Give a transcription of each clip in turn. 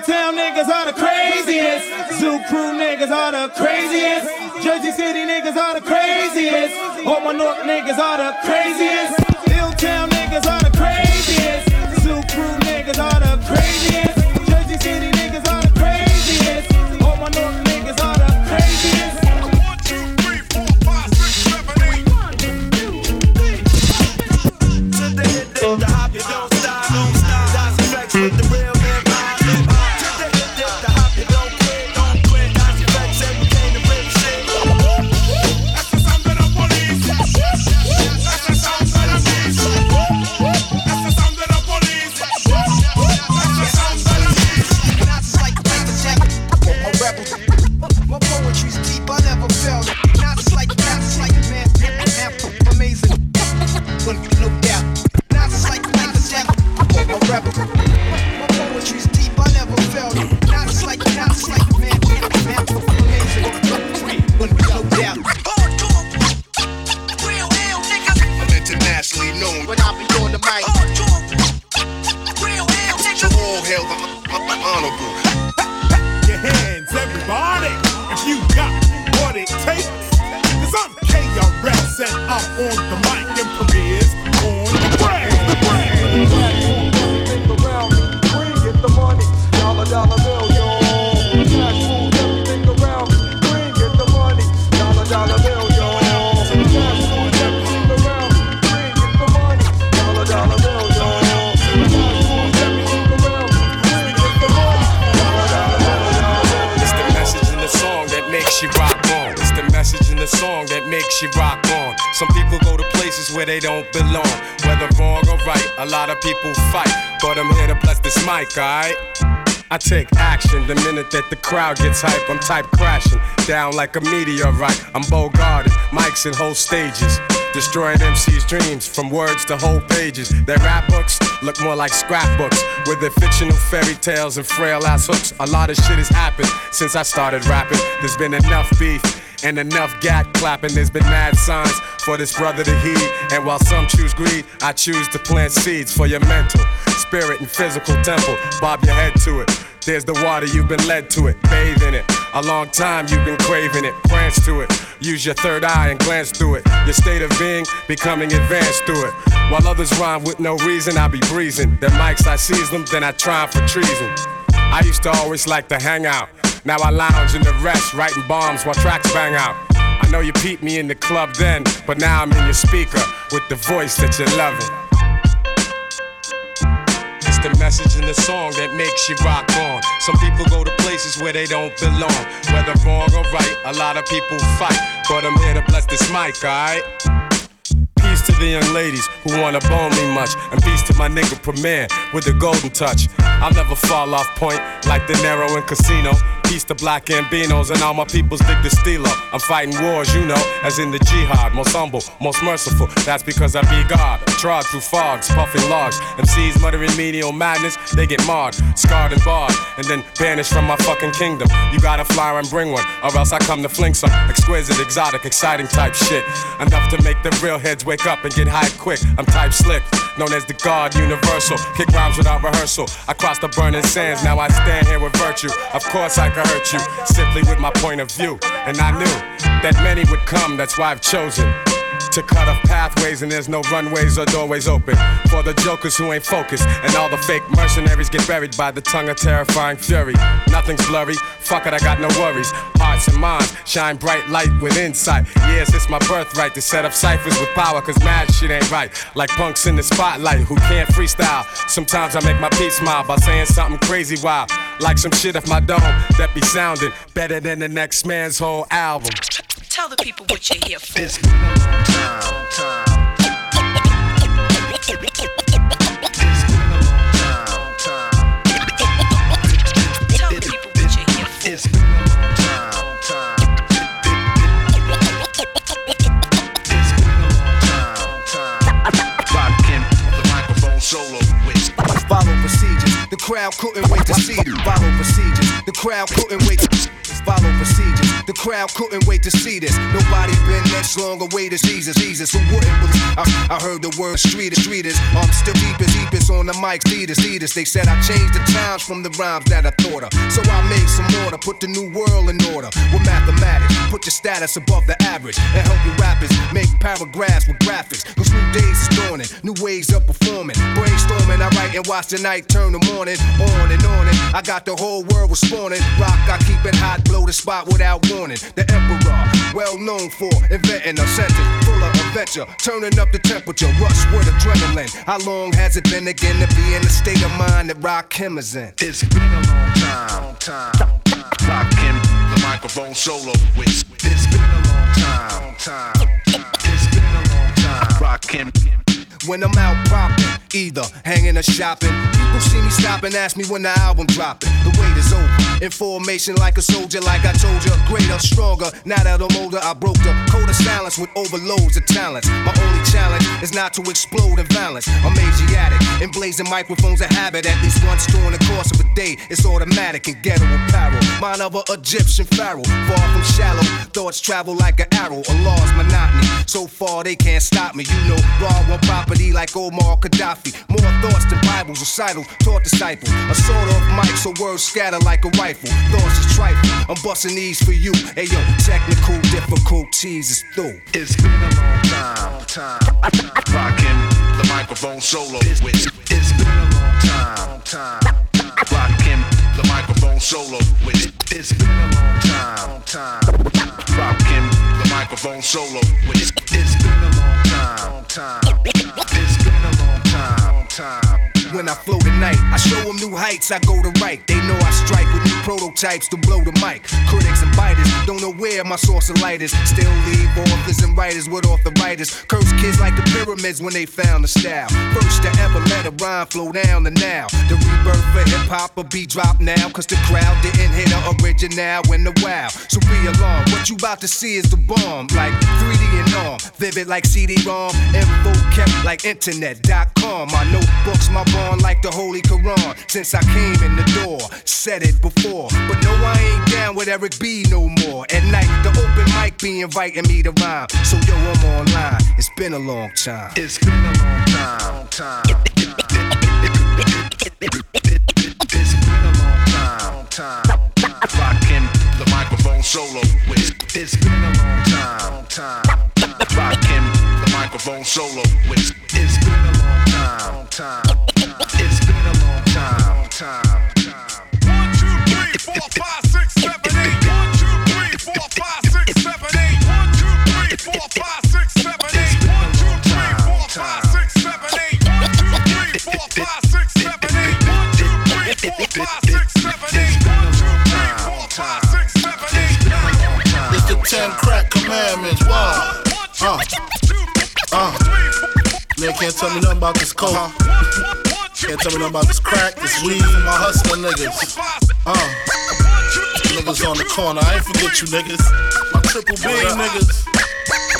Illtown niggas are the craziest. Zoo crew niggas are the craziest. Jersey City niggas are the craziest. All my North niggas are the craziest. Mic, alright? I take action the minute that the crowd gets hype. I'm type crashing down like a meteorite. I'm guarded, mics and whole stages. Destroying MC's dreams from words to whole pages. Their rap books look more like scrapbooks with their fictional fairy tales and frail ass hooks. A lot of shit has happened since I started rapping. There's been enough beef and enough gat clapping. There's been mad signs for this brother to heed. And while some choose greed, I choose to plant seeds for your mental, spirit, and physical temple. Bob your head to it. There's the water, you've been led to it. Bathe in it. A long time you've been craving it. Branch to it. Use your third eye and glance through it. Your state of being becoming advanced through it. While others rhyme with no reason, I be breezing. Their mics, I seize them, then I try for treason. I used to always like to hang out. Now I lounge in the rest, writing bombs while tracks bang out. I know you peeped me in the club then, but now I'm in your speaker with the voice that you're loving. The message in the song that makes you rock on. Some people go to places where they don't belong. Whether wrong or right, a lot of people fight. But I'm here to bless this mic, alright? Peace to the young ladies who wanna bone me much. And peace to my nigga Premier with the golden touch. I'll never fall off point like De Niro in casino. Peace to black ambinos and all my peoples dig the stilo. I'm fighting wars, you know, as in the jihad. Most humble, most merciful. That's because I be God. Trod through fogs, puffing logs. MCs muttering menial madness, they get marred, scarred and barred, and then banished from my fucking kingdom. You gotta fly and bring one, or else I come to fling some exquisite, exotic, exciting type shit. Enough to make the real heads wake up and get high quick. I'm type slick, known as the God Universal. Kick rhymes without rehearsal. I cross the burning sands, now I stand here with virtue. Of course I can hurt you, simply with my point of view. And I knew that many would come, that's why I've chosen. To cut off pathways and there's no runways or doorways open For the jokers who ain't focused And all the fake mercenaries get buried by the tongue of terrifying fury. Nothing's blurry, fuck it I got no worries. Hearts and minds shine bright light with insight. Yes, it's my birthright to set up ciphers with power Cause mad shit ain't right. Like punks in the spotlight who can't freestyle. Sometimes I make my peace smile by saying something crazy wild. Like some shit off my dome that be sounding Better than the next man's whole album. Tell the people what you're here for. Tell crowd couldn't wait to see it. Follow procedures. The crowd couldn't wait. To follow procedures. The crowd couldn't wait to see this. Nobody been this long away to Jesus. Jesus, who wouldn't believe? I, I heard the word street streeters. I'm still deepest, deepest on the mic, leaders, leaders. They said I changed the times from the rhymes that I thought of. So I made some order, put the new world in order with mathematics. Put your status above the average and help your rappers make paragraphs with graphics. Cause new days is dawning, new ways of performing. Brainstorming, I write and watch the night turn the morning. On and on and I got the whole world responding. Rock, I keep it hot, blow the spot without warning. The emperor, well known for inventing a sentence full of adventure, turning up the temperature, rush with adrenaline. How long has it been again to be in the state of mind that Rakim is in? It's been a long time. Long time. Rockin' the microphone solo with. It's been a long time. Long time. It's been a long time. Rockin'. When I'm out popping, either hanging or shopping. People see me stop and ask me when the album dropping. The wait is over. In formation like a soldier, like I told you, greater, stronger. Now that I'm older, I broke the code of silence with overloads of talents. My only challenge is not to explode in violence. I'm Asiatic, and blazing microphones a habit. At least once during the course of a day, it's automatic and ghetto apparel. Mine of a Egyptian pharaoh, far from shallow. Thoughts travel like an arrow, a law's monotony. So far they can't stop me. You know, raw one property like Omar Gaddafi. More thoughts than Bibles, recitals, taught disciples. A sort of mic, so words scatter like a rifle. Thoughts is trifle. I'm busting these for you. Hey yo, technical difficulties is through. It's been a long time. Long time. Rockin' the microphone solo with. It's been a long time. Long time. Rockin' the microphone solo with. It's been a long time. Time. Rockin' the microphone solo with. It's been a long time. Long time. It's been a long time. Long time. When I flow tonight, I show them new heights, I go to right. They know I strike with new prototypes to blow the mic. Critics and biters don't know where my source of light is. Still leave authors and writers with arthritis. Curse kids like the pyramids when they found the style. First to ever let a rhyme flow down the now. The rebirth for hip hop will be dropped now. Cause the crowd didn't hit the original in the wow. So be alarmed. What you about to see is the bomb. Like 3D and arm. Vivid like CD-ROM. Info kept like internet.com. My notebooks, my bond like the Holy Quran. Since I came in the door, said it before. But no, I ain't down with Eric B no more. At night, the open mic be inviting me to rhyme. So yo, I'm online. It's been a long time. It's been a long time. Long time. It's been a long time. Long time. Rockin' solo with. It's been a long time. Time. Rockin' the microphone solo with. It's been a long time. Time. It's been a long time. Long time. One, two, three, four, tell me nothing about this coke. one, one, two, Can't tell me nothing about this crack, this weed, my hustling niggas. Uh, niggas on the corner. I ain't forget you niggas. My triple B niggas.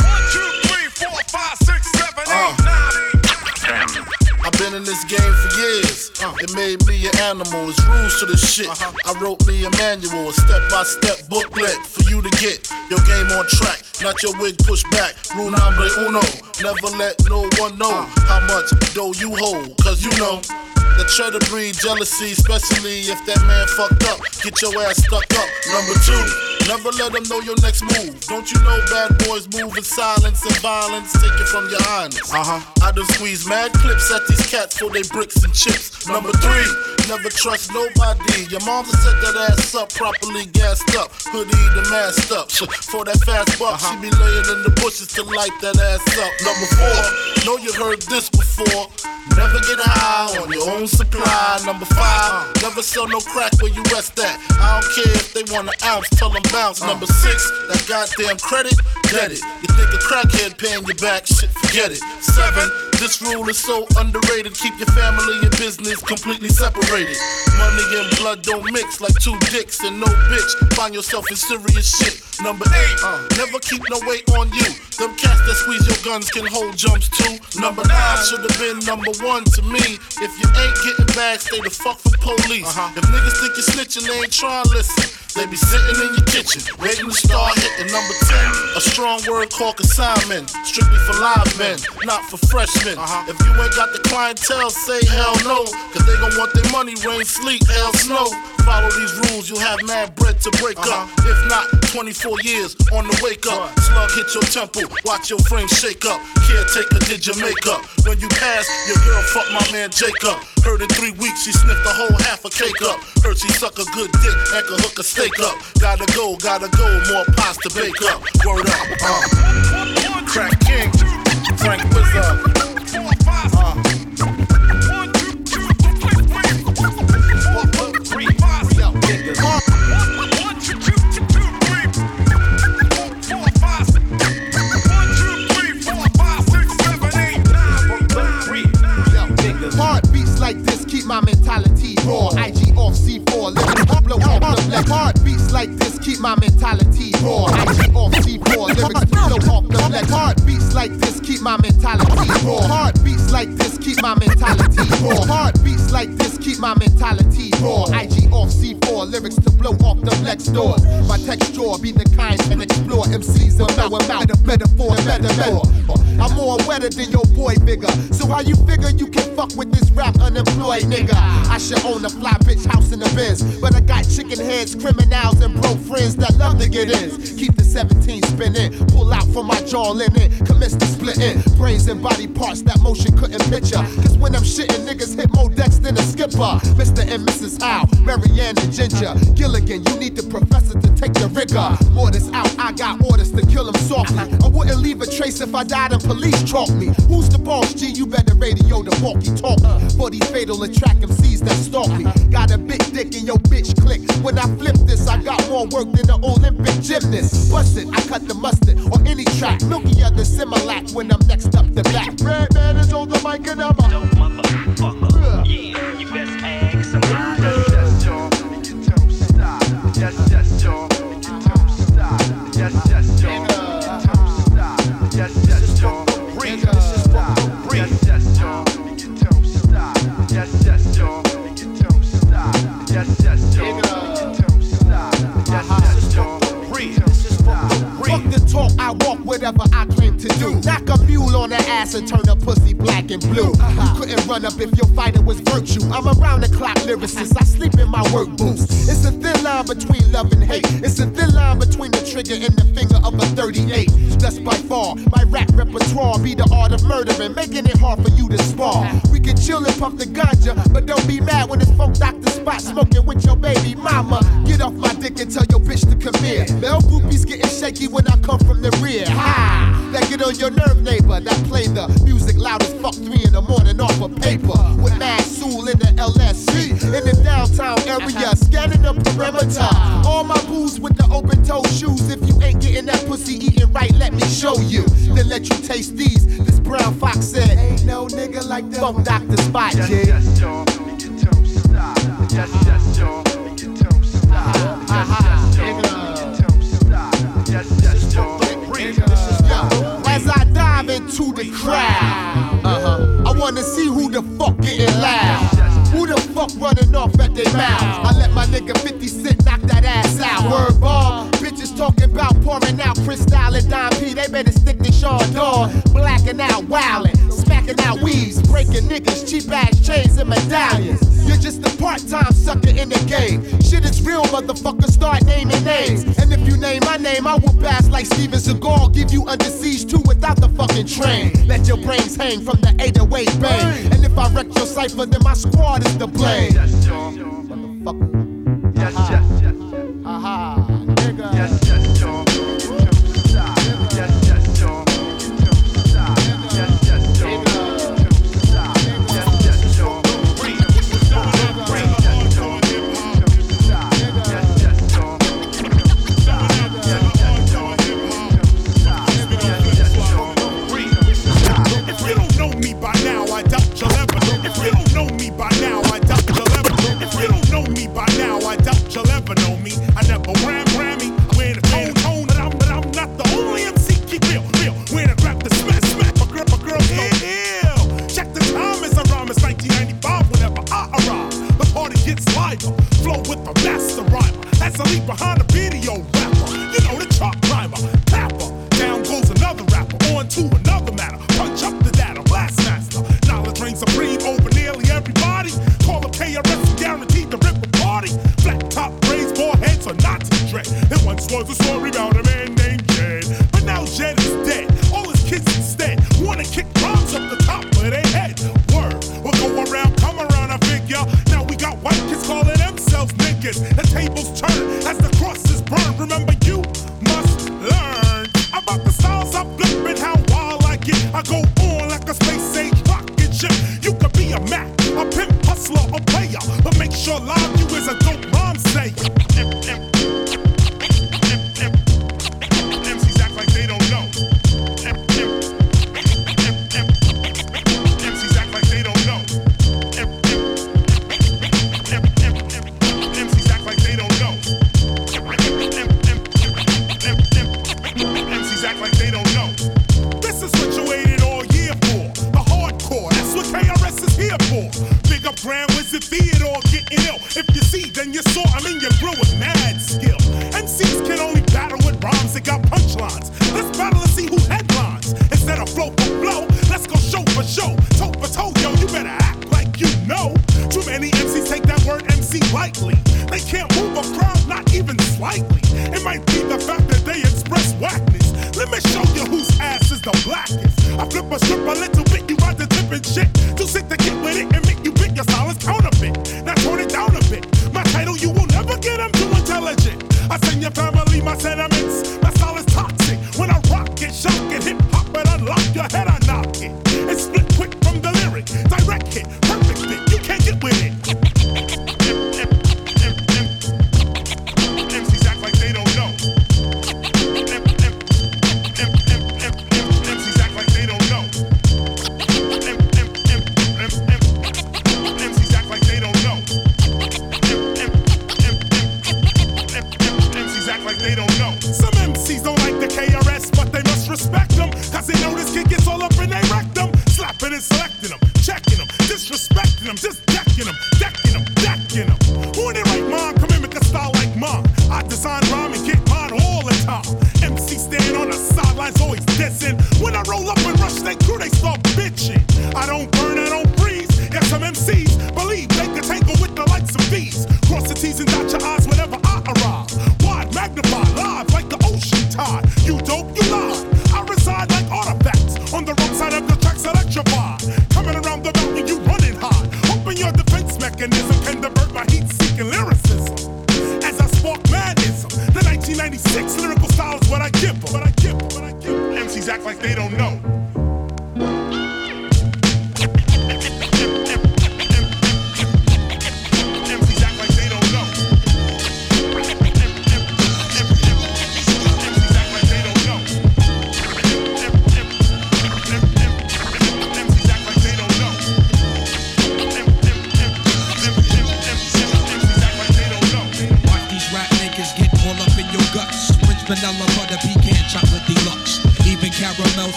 one, two, three, four, five, six, seven, Uh. I've been in this game for years. It made me an animal. It's rules to the shit. I wrote me a manual, a step-by-step booklet for you to get your game on track. Not your wig pushed back. Rule number uno. Never let no one know how much dough you hold. Cause you know that try to breed jealousy, especially if that man fucked up. Get your ass stuck up. Number two, never let them know your next move. Don't you know bad boys move in silence and violence? Take it from your highness. Uh huh. I done squeeze mad clips at these cats for they bricks and chips. Number three, never trust nobody. Your mama set that ass up properly gassed up. Hoodie the masked up. For that fast buck, she be laying in the bushes to light that ass up. Number four, know you heard this before. Never get high on your own supply. Number five, never sell no crack where you rest at. I don't care if they want an ounce, tell them bounce. Number six, that goddamn credit, get it. You think a crackhead paying you back, shit, forget it. Seven, this rule is so underrated. Keep your family and business completely separated. Money and blood don't mix like two dicks and no bitch. Find yourself in serious shit. Number eight, uh, never keep no weight on you. Them cats that squeeze your guns can hold jumps too. Number nine should have been number one to me. If you ain't getting back, stay the fuck from police. If niggas think you're snitching, they ain't trying to listen. They be sitting in your kitchen, waiting to start hitting. Number 10, a strong word called consignment. Strictly for live men, not for freshmen. Uh-huh. If you ain't got the clientele, say hell no. Cause they gon' want their money, rain, sleet, hell, snow. Follow these rules, you'll have mad bread to break up. If not, 24 years on the wake up. Slug hit your temple, watch your frame shake up. Caretaker did your makeup. When you pass, your girl fuck my man Jacob. Heard in three weeks she sniffed the whole half a cake up. Heard she suck a good dick and could hook a steak up. Gotta go, gotta go, more pots to bake up. Word up, uh. My jaw linen, commence to splitting. Brains and body parts that motion couldn't picture. Cause when I'm shitting, niggas hit more decks than a skipper. Mr. and Mrs. Howell, Marianne and Ginger. Gilligan, you need the professor to take the rigor. Orders out, I got orders to kill him softly. I wouldn't leave a trace if I died and police chalk me. Who's the boss, G? You better radio the walkie talk. For these fatal attract MCs that stalk me. Got a big dick in your bitch click. When I flip this, I got more work than the Olympic gymnast. The LSC. In the downtown area, scanning the perimeter. All my booze with the open toe shoes. If you ain't getting that pussy eating right, let me show you. Then let you taste these. This brown fox said, Ain't no nigga like that. Funk Dr. Spock, G. As I dive into the crowd, uh-huh. I wanna see who the fuck getting loud. Fuck running off at their mouth? I let my nigga 50 Cent that ass out. Word bomb, bitches talking about pouring out Cristal and Don P. They better stick to Sean Dawn. Blacking out, wildin', smacking out weaves, breaking niggas, cheap ass chains and medallions. You're just a part-time sucker in the game. Shit is real, motherfucker. Start naming names. And if you name my name, I will pass like Steven Seagal. Give you under siege too without the fucking train. Let your brains hang from the 808 bang. And if I wreck your cipher, then my squad is to blame. Motherfucker. Yes, yes, yes.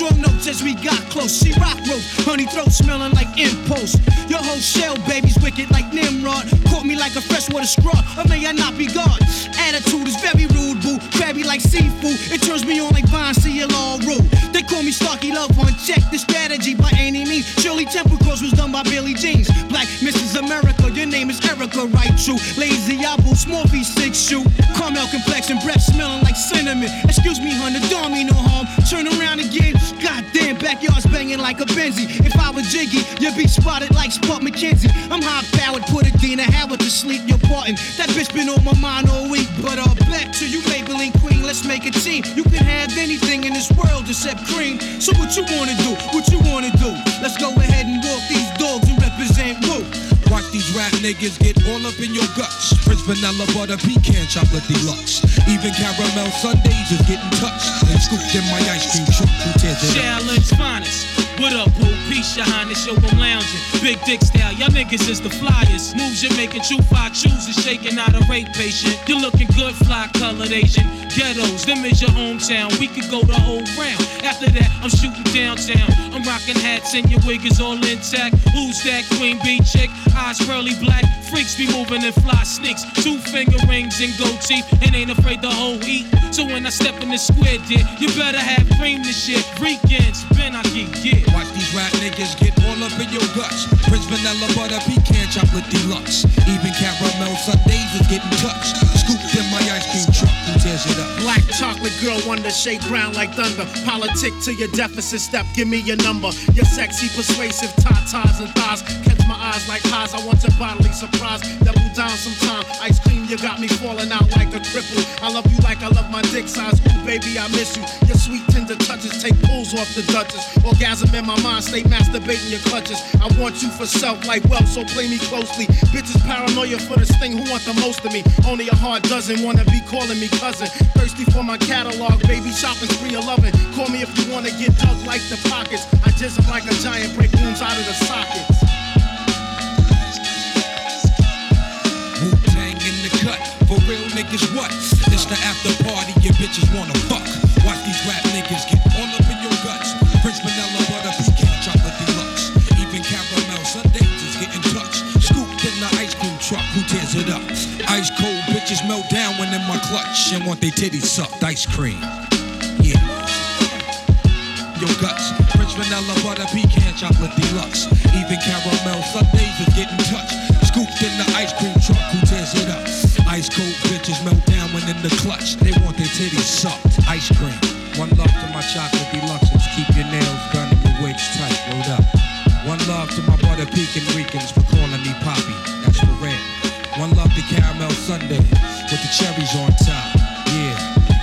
Strong notes as we got close. She rock rope, honey throat smelling like impulse. Your whole shell, baby's wicked like Nimrod. Caught me like a freshwater straw, or may I not be God? Attitude is very rude, boo. Crabby like seafood. It turns me on like Vine all Rule. They call me Starky. Love One. Check the strategy by any means. Shirley Temple Cross was done by Billy Jeans. Junker right true. Lazy elbows, Morphe six shoe. Caramel complexion, breath smelling like cinnamon. Excuse me, hun, the dog mean no harm. Turn around again. Goddamn, backyard's banging like a Benzie. If I was Jiggy, you'd be spotted like Spuds MacKenzie. I'm high powered, put Adina Howard to sleep. You're parting. That bitch been on my mind all week. But uh, back to you, Maybelline queen. Let's make a team. You can have anything in this world except cream. So what you wanna do? What you wanna do? Let's go ahead and walk these niggas get all up in your guts. Prince vanilla butter pecan chocolate deluxe. Even caramel sundaes is getting touched and scooped in my ice cream truck. Who Challenge finest. What up, boo? Peace, your highness, yo, I'm lounging. Big dick style, y'all niggas is the flyers. Moves you're making, true five chooses, shaking out a rape patient. You're looking good, fly colored Asian. Ghettos, them is your hometown. We could go the whole round. After that, I'm shooting downtown. I'm rocking hats and your wig is all intact. Who's that queen bee chick? Eyes pearly black. Freaks be moving in fly sneaks. Two finger rings and gold teeth and ain't afraid the whole heat. So when I step in the square, dear, you better have cream this shit. Weekends, Ben I get yeah. Watch these rap niggas get all up in your guts. Prince Vanilla Butter Pecan Chocolate Deluxe. Even caramel sundaes is getting touched. Scooped in my ice cream truck. Who tears it up? Black chocolate girl, wonder shake ground like thunder. Politic to your deficit step, give me your number. Your sexy, persuasive tatas and thighs. My eyes like highs, I want your bodily surprise. Double down sometime. Ice cream, you got me falling out like a cripple. I love you like I love my dick size. Ooh, baby, I miss you. Your sweet, tender touches take pulls off the Duchess. Orgasm in my mind, stay masturbating your clutches. I want you for self like wealth, so play me closely. Bitches paranoia for this thing, who want the most of me? Only a hard dozen wanna be calling me cousin. Thirsty for my catalog, baby, shopping spree of loving. Call me if you wanna get dug like the pockets. I just like a giant, break wounds out of the sockets. Niggas, what? It's the after party, your bitches wanna fuck. Watch these rap niggas get all up in your guts. Prince Vanilla Butter Pecan Chocolate Deluxe. Even caramel sundaes is getting touched. Scooped in the ice cream truck, who tears it up? Ice cold bitches melt down when in my clutch and want they titties sucked. Ice cream. Yeah. Your guts. Prince Vanilla Butter Pecan Chocolate Deluxe. Even caramel sundaes is getting touched. Scooped in the ice cream bitches melt down when in the clutch. They want their titties sucked. Ice cream. One love to my chocolate deluxes. Keep your nails done and your wigs tight. Rolled up. One love to my butter pecan Ricans for calling me Poppy. That's for red. One love to caramel sundae with the cherries on top. Yeah.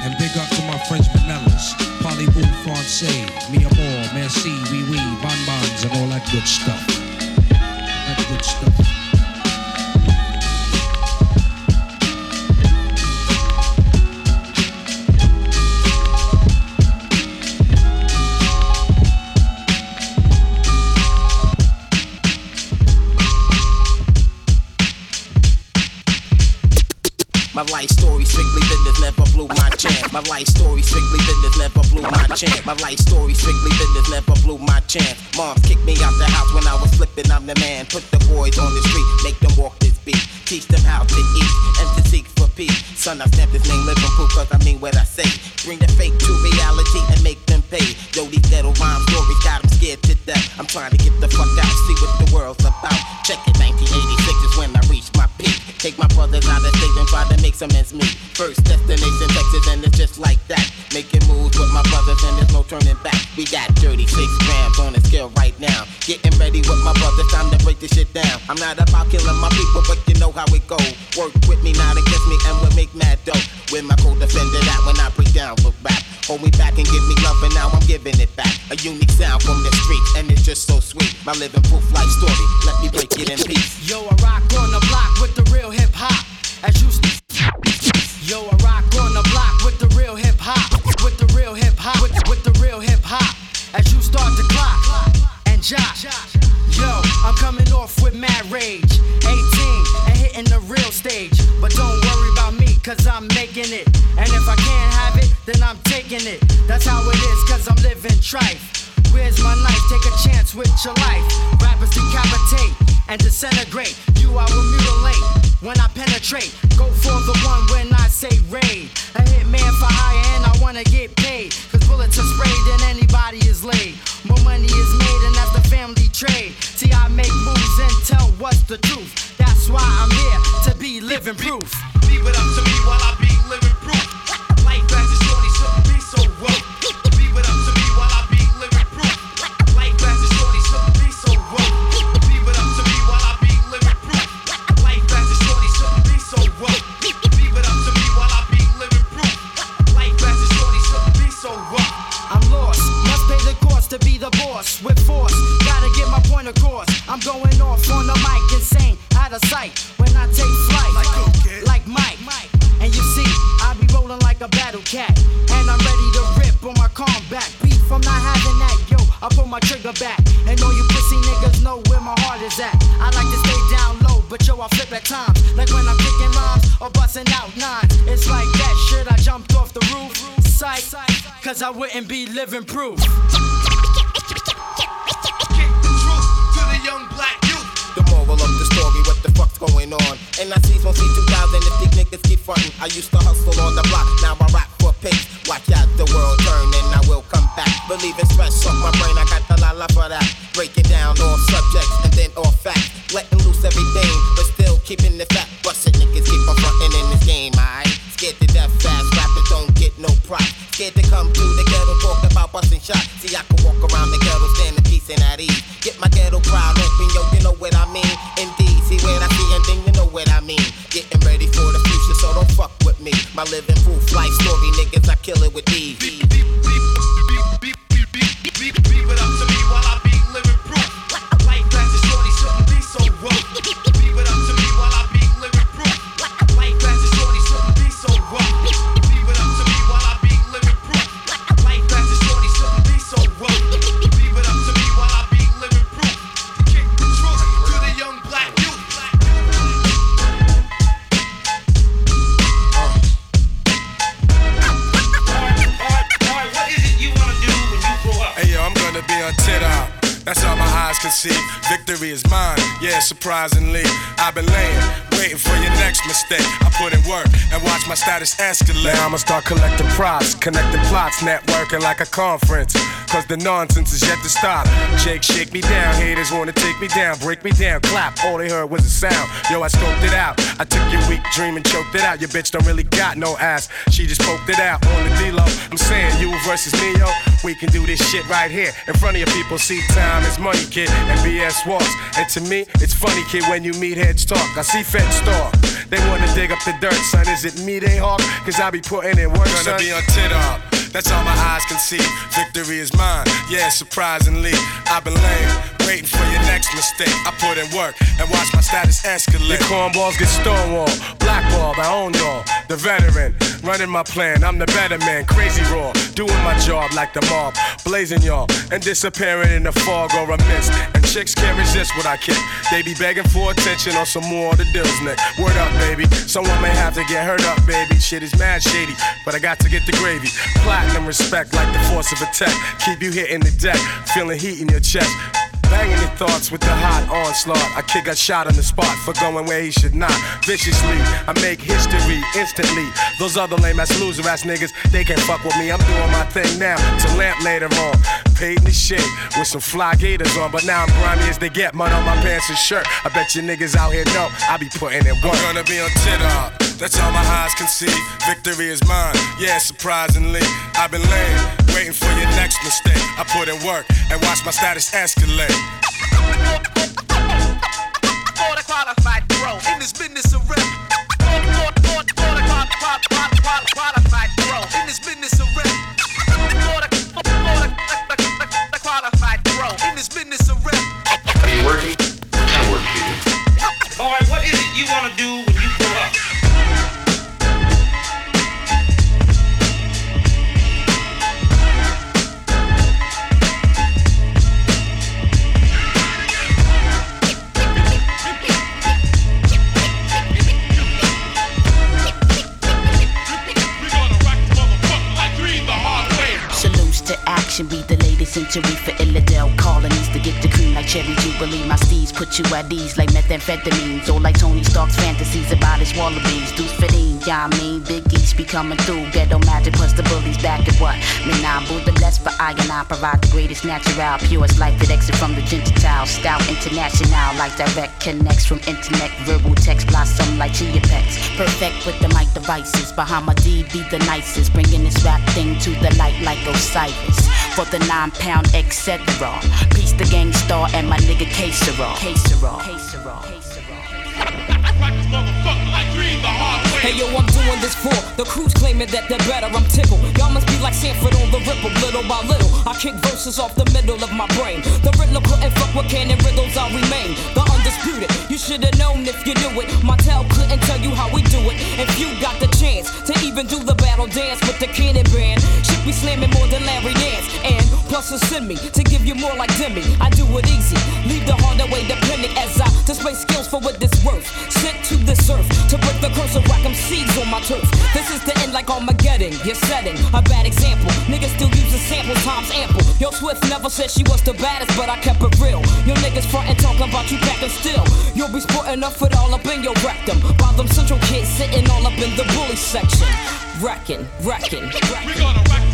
And big up to my French vanillas. Parlez-vous français, mi amor, merci, oui oui, bonbons and all that good stuff. My life story strictly business never blew my chance. My living proof life story, let me break it in peace. Yo, I rock on the block with the real hip hop. As you Yo, I rock on the block with the real hip hop. With the real hip hop. With, with the real hip hop. As you start to clock and jock. Yo, I'm coming off with mad rage. 18 and hitting the real stage. But don't worry about me, cause I'm making it. And if I can't have it, then I'm taking it. That's how it is, cause I'm living trife. Where's my knife? Take a chance with your life. Rappers decapitate and disintegrate. You I will mutilate when I penetrate. Go for the one when I say raid. A hitman for hire and I wanna get paid. Cause bullets are sprayed and anybody is laid. More money is made and that's the family trade. See, I make moves and tell what's the truth. That's why I'm here to be living proof. Leave it up to me while I be living proof. Life as a shorty shouldn't be so rough. Trigger back. And all you pussy niggas know where my heart is at. I like to stay down low, but yo, I flip at times. Like when I'm kicking rhymes or busting out nines. It's like that shit, I jumped off the roof. Psych, cause I wouldn't be living proof. The moral of what the fuck's going on? And I see from C2000 if these niggas keep frontin'. I used to hustle on the block, now I rap for pace. Watch out, the world turn and I will come back. Relieving stress off my brain, I got the la la for that. Breaking down all subjects and then all facts. Letting loose everything, but still keeping the fact. Busted niggas keep on frontin' in this game, alright? Scared to death fast, rappers don't get no prop. Scared to come to the ghetto, talk about busting shots. See, I can walk around the ghetto, stand and at ease. Get my ghetto crowd open, yo, you know what I mean. Indeed, see what I see, and then you know what I mean. Getting ready for the future, so don't fuck with me. My living proof life story, niggas, I kill it with ease. Victory is mine, yeah, surprisingly. I've been laying, waiting for your next mistake. I put in work and watch my status escalate. Now I'ma start collecting props, connecting plots, networking like a conference. Cause the nonsense is yet to stop. Jake, shake me down. Haters wanna take me down, break me down, clap. All they heard was a sound. Yo, I scoped it out. I took your weak dream and choked it out. Your bitch don't really got no ass. She just poked it out on the D-Lo. I'm saying you versus me, yo. We can do this shit right here. In front of your people, see time is money, kid. And BS walks. And to me, it's funny, kid, when you meet heads talk. I see They wanna dig up the dirt, son. Is it me they hawk? Cause I be putting in work, Gonna be on tit up. That's all my eyes can see. Victory is mine. Yeah, surprisingly. I've been laying, waiting for your next mistake. I put in work and watch my status escalate. Your cornballs get stonewalled, blackballed, I own y'all. The veteran, running my plan, I'm the better man. Crazy raw, doing my job like the mob. Blazing y'all, and disappearing in the fog or a mist. And chicks can't resist what I kick. They be begging for attention on some more of the deals, Nick. Word up, baby. Someone may have to get hurt up, baby. Shit is mad shady, but I got to get the gravy. Platinum respect like the force of attack. Keep you hitting the deck, feeling heat in your chest. Banging your thoughts with the hot onslaught. I kick a shot on the spot for going where he should not. Viciously, I make history instantly. Those other lame ass loser ass niggas, they can't fuck with me. I'm doing my thing now to lamp later on. Paid in the shit with some fly gators on, but now I'm grimy as they get. Mud on my pants and shirt. I bet you niggas out here know I be putting in work. I'm gonna be on tit. That's all my eyes can see. Victory is mine. Yeah, surprisingly. I've been laying, waiting for your next mistake. I put in work and watch my status escalate. You want to do to action, be the latest century for Illidale colonies to get the cream like cherry jubilee. My steeds put you at ease like methamphetamines, or like Tony Stark's fantasies about his Wallabees. Deuce yeah, I mean, Big East be coming through. Ghetto magic plus the bullies back at what? Menabu, the less for I and I provide the greatest natural, purest life that exit from the Gentile. Stout international, like direct connects from internet, verbal text blossom like chia pets. Perfect with the mic devices. Bahamadia be the nicest, bringing this rap thing to the light like Osiris. For the nine pound etc. Peace the Gang Starr and my nigga K-Sera. K-Sera. Hey yo, I'm doing this for the crews claiming that they're better. I'm tickled. Y'all must be like Sanford on the ripple, little by little. I kick verses off the middle of my brain. The riddler couldn't fuck with cannon riddles. I remain the undisputed. You should have known if you knew it. My tell couldn't tell you how we do it. If you got the chance to even do the battle dance with the cannon band, should be slamming more than Larry Dance. And plus a send me to give you more like Demi. I do it easy, leave the hard away depending as I display skills for what this worth. Sent to this earth to break the curse of whack 'em seeds on my turf. This is the end like Armageddon. You're setting a bad example. Niggas still using sample times ample. Yo, Swift never said she was the baddest, but I kept it real. Yo, niggas frontin' talking about you back and still. You'll be sporting up it all up in your rectum. While them central kids sitting all up in the bully section. Wrecking, wrecking, wrecking. We gonna wreck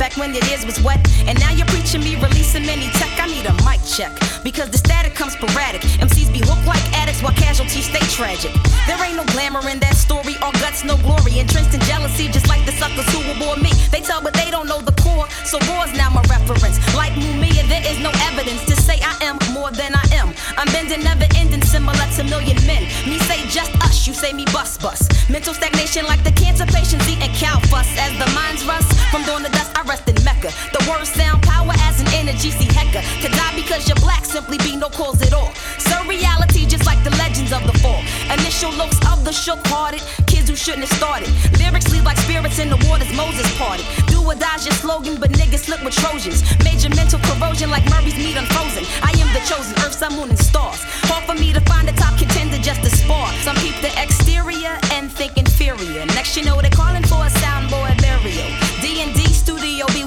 back when your ears was wet? And now you're preaching me releasing many tech. I need a mic check because the static comes sporadic. MCs be hooked like addicts while casualties stay tragic. There ain't no glamour in that story, all guts, no glory. Entrenched in jealousy, just like the suckers who abhor me. They tell, but they don't know the core. So war's now my reference. Like Mumia, there is no evidence to say I am more than I am. I'm bending, never ending, similar to million men. Me say just us, you say me bust bust. Mental stagnation like the cancer patients eating cow fuss. As the minds rust from dawn to dust, I rest in Mecca. The words sound power as an energy, see Hecka. To die because you're black simply be no cause at all. Surreality, just like the legends of the fall. Initial looks of the shook hearted, kids who shouldn't have started. Lyrics leave like spirits in the waters Moses parted. Do or die's your slogan, but niggas slip with Trojans. Major mental corrosion like Murray's meat unfrozen. I am the chosen, earth, sun, moon, and stars. Hard for me to find a top contender just to spar. Some peep the exterior and think inferior. Next you know they're calling for a soundboy burial.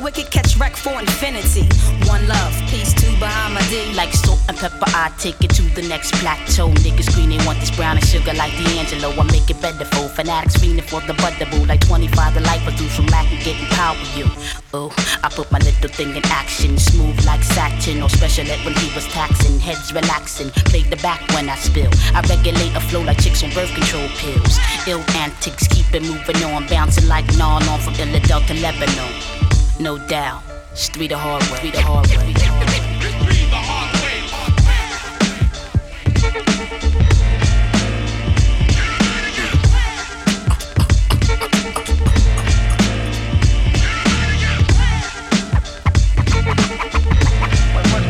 Wicked, catch wreck for infinity. One love, peace to Bahamadia. Like salt and pepper, I take it to the next plateau. Niggas green, they want this brown and sugar like D'Angelo. I make it better for fanatics fiending for the butter boo. Like 25 the life I do from lack of getting power you. Oh, I put my little thing in action. Smooth like satin or special ed when he was taxing. Heads relaxing, played the back when I spill. I regulate a flow like chicks on birth control pills. Ill antics, keep it moving on. Bouncing like Non on from Illidale to Lebanon. No doubt, it's three the hard way. Three the hard way.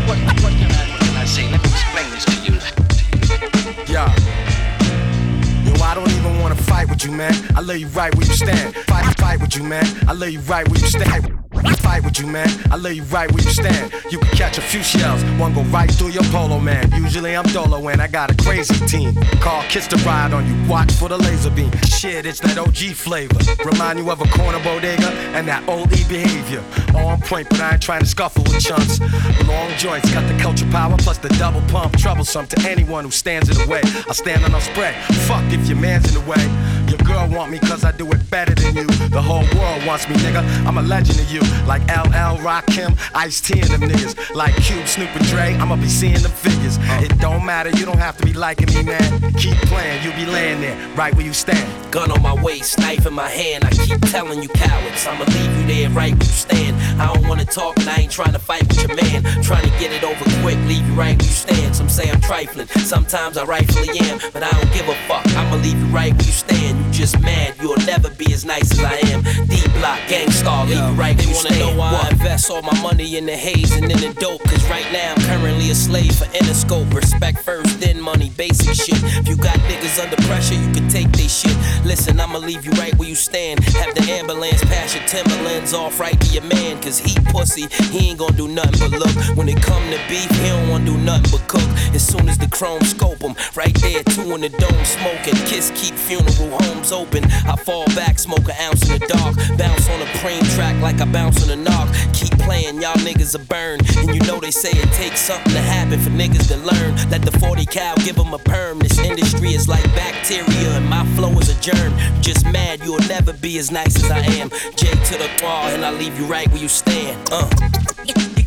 What can I say? Let me explain this to you. Yeah. Yo, I don't even wanna fight with you, man. I lay you right where you stand. Fight, fight with you, man. I lay you right where you stand. Fight with you, man. I lay you right where you stand. You can catch a few shells, one go right through your polo, man. Usually I'm dolo and I got a crazy team. Call Kiss the ride on you, watch for the laser beam. Shit, it's that OG flavor. Remind you of a corner bodega and that old E behavior. On point, but I ain't trying to scuffle with chunks. Long joints got the culture power plus the double pump. Troublesome to anyone who stands in the way. I stand on a spread. Fuck if your man's in the way. Your girl want me cause I do it better than you. The whole world wants me, nigga. I'm a legend to you. Like LL, Rakim, Ice T and them niggas. Like Cube, Snoop and Dre, I'ma be seeing the figures. Uh. It don't matter, you don't have to be liking me, man. Keep playing, you'll be laying there, right where you stand. Gun on my waist, knife in my hand. I keep telling you cowards, I'ma leave you there right where you stand. I don't wanna talk, and I ain't trying to fight with your man. Trying to get it over quick, leave you right where you stand. Some say I'm trifling, sometimes I rightfully am, but I don't give a fuck. I'ma leave you right where you stand. You just mad, you'll never be as nice as I am. D block, Gang Starr, leave you right where you wanna know why I invest all my money in the haze and in the dope. Cause right now I'm currently a slave for Interscope. Respect first, then money, basic shit. If you got niggas under pressure, you can take they shit. Listen, I'ma leave you right where you stand. Have the ambulance pass your Timberlands off right to your man. Cause he pussy, he ain't gonna do nothing but look. When it come to beef, he don't wanna do nothing but cook. As soon as the chrome scope him, right there, two in the dome smoking. Kiss keep funeral homes open. I fall back, smoke an ounce in the dark. Bounce on a preem track like I bounce on a knock. Keep playing, y'all niggas are burn. And you know they say it takes something to happen for niggas to learn. That the 40 cal give them a perm. This industry is like bacteria, and my flow is a germ. Just mad, you'll never be as nice as I am. J to the thaw, and I leave you right where you stand. Uh.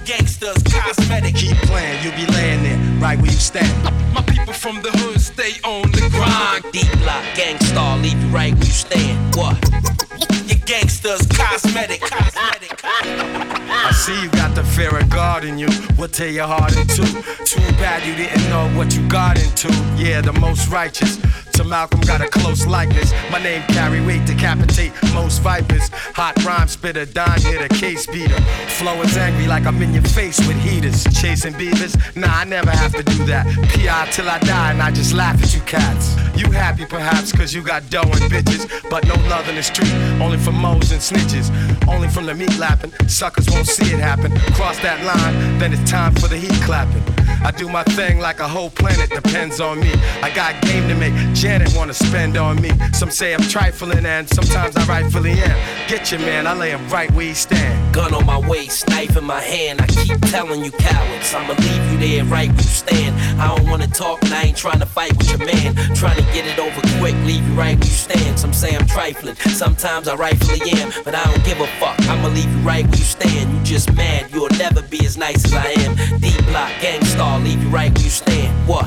Gangsters, cosmetic. Keep playing, you'll be laying there, right where you stand. My people from the hood stay on the grind. Deep block, Gang Starr, leave you right where you stand. What? Gangsters, cosmetic. cosmetic. I see you got the fear of God in you. We'll tear your heart in two. Too bad you didn't know what you got into. Yeah, the most righteous. To Malcolm got a close likeness. My name carry weight, decapitate most vipers. Hot rhyme spitter, Don hit a case beater. Flow is angry like I'm in your face with heaters. Chasing beavers? Nah, I never have to do that. PI till I die and I just laugh at you cats. You happy perhaps cause you got dough and bitches, but no love in the street. Only for moles and snitches. Only from the meat lapping. Suckers won't see it happen. Cross that line, then it's time for the heat clapping. I do my thing like a whole planet depends on me. I got game to make Janet wanna spend on me. Some say I'm trifling and sometimes I rightfully am. Get your man, I lay him right where he stand. Gun on my waist, knife in my hand. I keep telling you cowards, I'ma leave you there right where you stand. I don't wanna talk and I ain't trying to fight with your man. Trying to get it over quick, leave you right where you stand. Some say I'm trifling, sometimes I rightfully am, but I don't give a fuck. I'ma leave you right where you stand. You just mad, you'll never be as nice as I am. D block, Gang Starr, leave you right where you stand. What?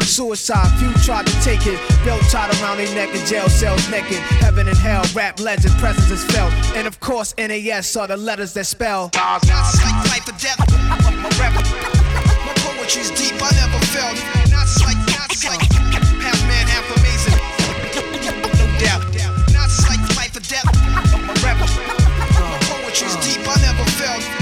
Suicide, few tried to take it. Belt tied around their neck in jail cells naked. Heaven and hell, rap legend, presence is felt. And of course, NAS are the letters that spell. Not like life or death. My rap, my poetry's deep. I never felt. Not like, not like half man, half amazing. No doubt. Not like life or death. My rap, my poetry's deep. I never felt.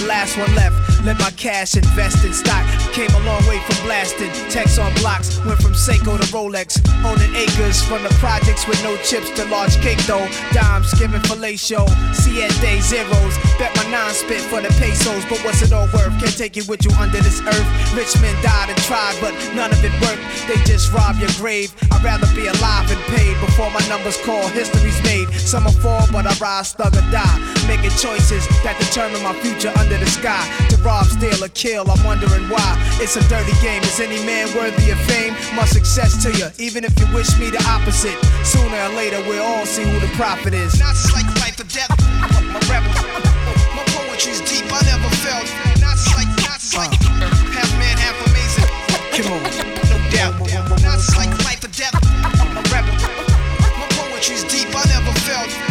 the last one left. Let my cash invest in stock. Came a long way from blasting. Text on blocks, went from Seiko to Rolex. Owning acres from the projects with no chips to large cake though. Dimes giving fellatio, siete zeros. Bet my nine spit for the pesos, but what's it all worth? Can't take it with you under this earth. Rich men died and tried, but none of it worked. They just rob your grave. I'd rather be alive and paid before my numbers call. History's made. Some will fall, but I rise, thug or die. Making choices that determine my future the sky. To rob, steal, or kill, I'm wondering why. It's a dirty game. Is any man worthy of fame? My success to you, even if you wish me the opposite. Sooner or later, we'll all see who the prophet is. Not like life or death. My rap, my poetry's deep. I never felt. Not like, not like uh. half man, half amazing. Come on, no doubt. Not like life or death. My rap, my poetry's deep. I never felt.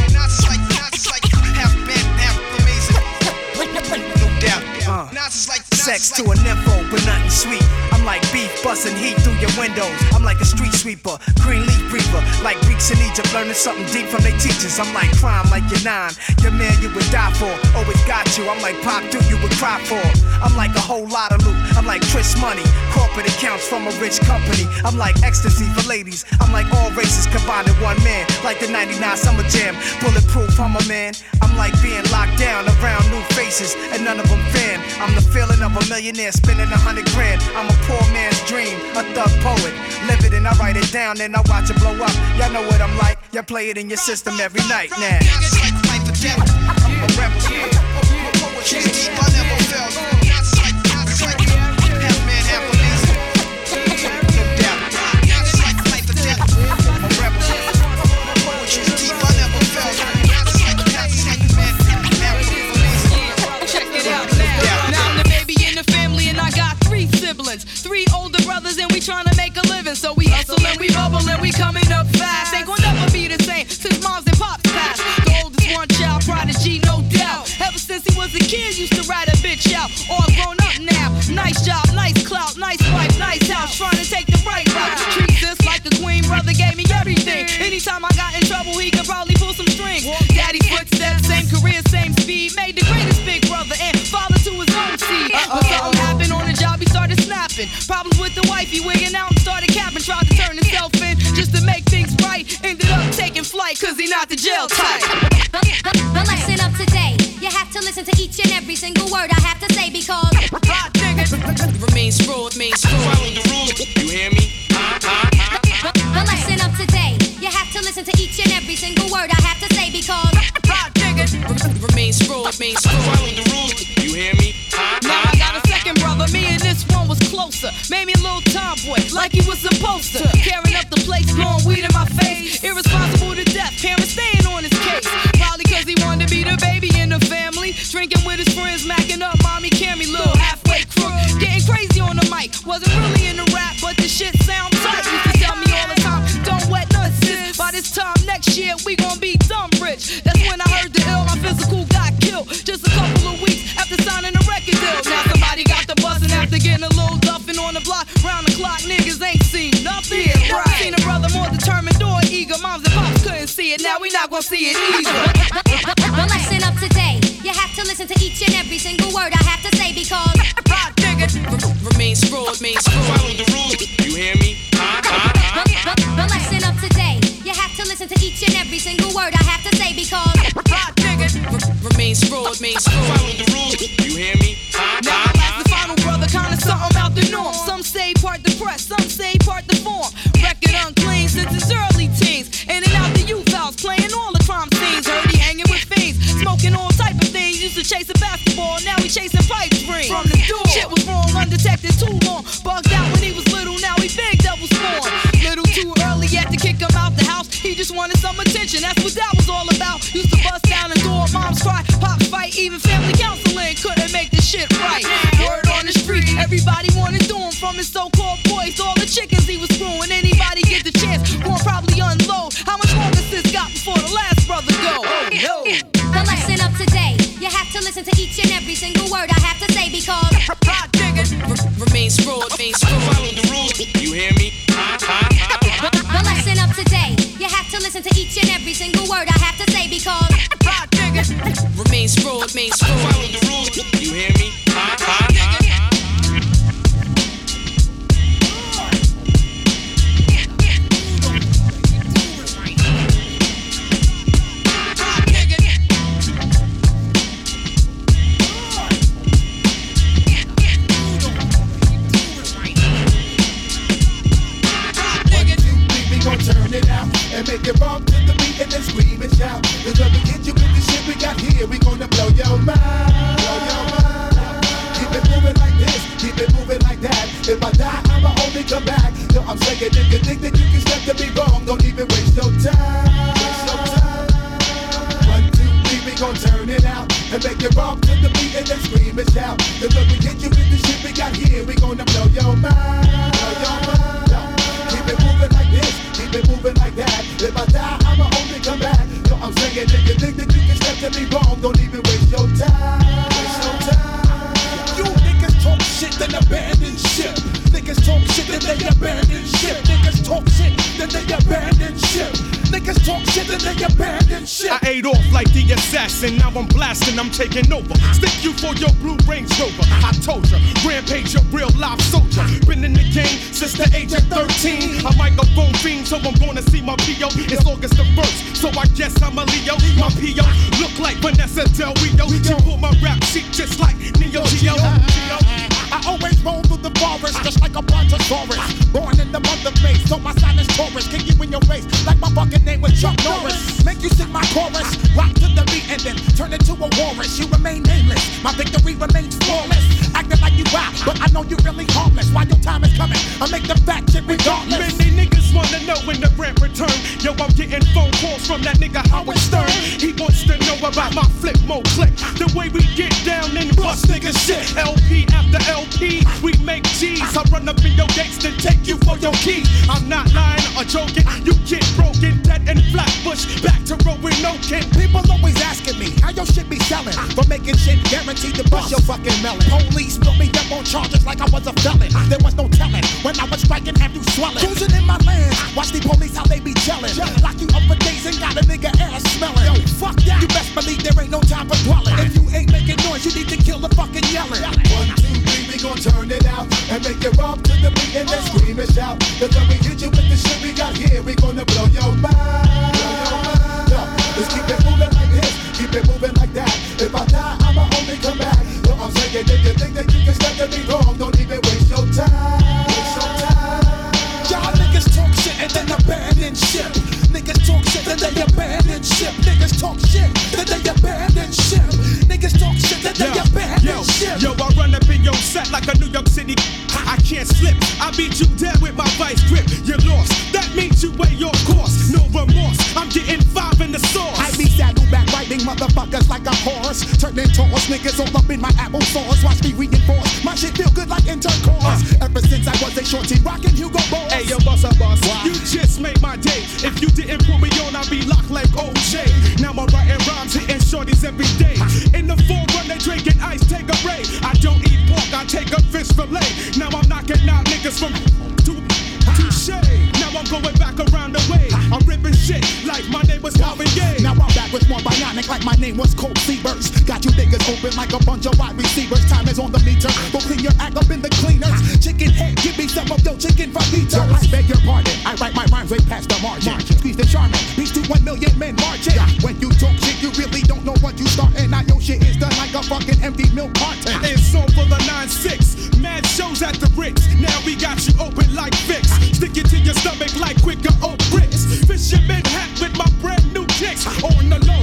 Sex to a nympho, but nothing sweet. I'm like beef busting heat through your windows. I'm like a street sweeper, green leaf breather. Like Greeks in Egypt, learning something deep from their teachers. I'm like crime, like your nine. Your man you would die for, oh, always got you. I'm like pop dude you would cry for. I'm like a whole lot of loot. I'm like Chris Money, corporate accounts from a rich company. I'm like ecstasy for ladies. I'm like all races combined in one man. Like the 99 Summer Jam, bulletproof. I'm a man. I'm like being locked down around new faces, and none of them fan. I'm the feeling of a millionaire spending a hundred grand. I'm a poor man's dream, a thug poet. Live it and I write it down, then I watch it blow up. Y'all know what I'm like. Y'all play it in your system every night now. I'm a rebel. My poetry's deep, I never felt. Three older brothers, and we We tryna make a living, so we hustle and we bubble and we coming up fast. Ain't gonna never be the same since moms and pops passed. The oldest one child prodigy, no doubt. Ever since he was a kid, used to ride a bitch out. All grown up now. Nice job, nice clout, nice wife, nice house. Trying to take the right route. Treat this like a queen, brother gave me everything. Anytime I got in trouble, he could probably pull some strings. Daddy footsteps, same career, same speed. Made the greatest big brother and father to his own seed. But something happened on the job, he started snapping. Problems with the wife, he wigging out and started capping. Tried to turn himself in just to make things right. Ended up taking flight, cause he not the jail type. The lesson of today, you have to listen to each and every single word I have to say because Remain fraud, remain fraud. Follow the rules. You hear me? the lesson of today, you have to listen to each and every single word I have to say because Remain fraud, remain fraud. Follow the rules. You hear me? Now I got a second brother, me and this one was closer. Made me a little tomboy, like he was supposed to. Carrying up the place, blowing weed in my face. Irresponsible to death, parents staying on his case. Probably cause he wanted to be the baby in the family. Drinking with his friends, macking up mommy Cammy, little halfway crook. Getting crazy on the mic, wasn't really in the rap, but the shit sound tight. Used to tell me all the time, don't wet none sis. By this time next year, we gon' be dumb rich. That's when I heard the ill, my physical got killed. Just a couple of weeks after signing a record deal. Now somebody got the bustin' after getting a little on the block. Round the clock, niggas ain't seen nothing. Never seen a brother more determined or eager. Moms and pops couldn't see it, now we not gonna see it either. the lesson of today, you have to listen to each and every single word I have to say because Remain fraud, remain fraud. Follow the rules. You hear me? the, the lesson of today, you have to listen to each and every single word I have to say because Remain fraud, remain fraud. Follow the rules. You hear me? Born in the month of May, so my sign is Taurus. Kick you in your face like my fucking name was Chuck Norris. Make you sing my chorus, rock to the beat and then turn into a walrus. You remain nameless, my victory remains flawless. Acting like you wild, but I know you really harmless. While your time is coming, I make the fat shit regardless. Many niggas wanna know when the rent return. Yo, I'm getting phone calls from that nigga Howard Stern. He wants to know about my flip mo click. The way we get down and bust nigga shit. LP after LP, we make G's. I run up in your gates and take you for your key. I'm not lying or joking. You get broken, dead and flatbush. Back to Rowan Oaken. People always asking me how your shit be selling for making shit guaranteed to bust your fucking melon. Police put me up on charges like I was a felon. There was no telling when I was striking, have you swelling? Cruising in my land, watch the police how they be gelling. Lock you up for days and got a nigga ass smelling. Yo, fuck that. You best believe there ain't no time for dwelling. If you ain't making noise, you need to kill the fucking yelling. One, two, three, we gon' turn it out make it rock to the beat and then scream and shout. Cause when we niggas all up in my applesauce. Watch me reinforce. My shit feel good like intercourse. Ever since I was a shorty rockin' like my name was Colt Seavers. Got you niggas open like a bunch of wide receivers. Time is on the meter. Go clean your act up in the cleaners. Chicken head, give me some of your chicken fajitas. I beg your pardon. I write my rhymes way past the margin. Squeeze the charming. Beats to one million men marching. When you talk shit, you really don't know what you starting. Now your shit is done like a fucking empty milk carton. It's on for the 9-6. Mad shows at the Ritz. Now we got you open like fix. Stick it to your stomach like quicker old bricks. Fisherman hat with my brand new kicks. On the low,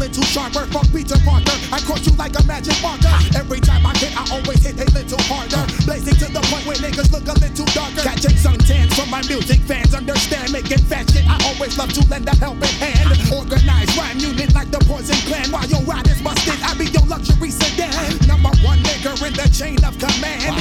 a little sharper. Fuck Peter Parker, I caught you like a magic marker. Every time I hit, I always hit a little harder. Blazing to the point where niggas look a little darker. Catching suntans from my music fans, understand making fat shit. I always love to lend a helping hand. Organized rhyme unit like the Poison Clan. While your ride is busted, I be your luxury sedan. Number one nigga in the chain of command.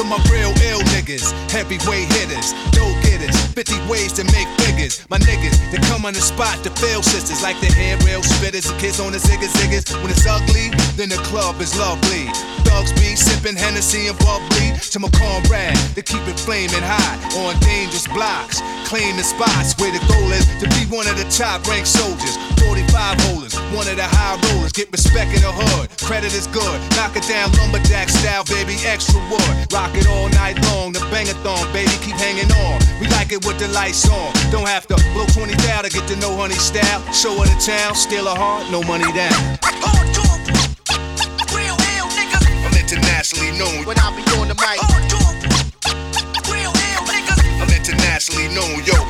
To my real ill niggas, heavyweight hitters, dope getters, 50 ways to make figures. My niggas, they come on the spot to fail sisters, like the hair rail spitters, the kids on the ziggas ziggas. When it's ugly, then the club is lovely. Thugs be sipping Hennessy and bubbly. To my comrade, they keep it flaming hot on dangerous blocks, claiming spots where the goal is to be one of the top ranked soldiers. 45 holders, one of the high rollers. Get respect in the hood, credit is good. Knock it down lumberjack style, baby, extra wood. Rock it all night long, the bangathon, baby, keep hanging on. We like it with the lights on. Don't have to blow 20 down to get to know honey style. Show her the town, steal a heart, no money down. I'm internationally known. When I be on the mic. Real hell, nigga. I'm internationally known, yo.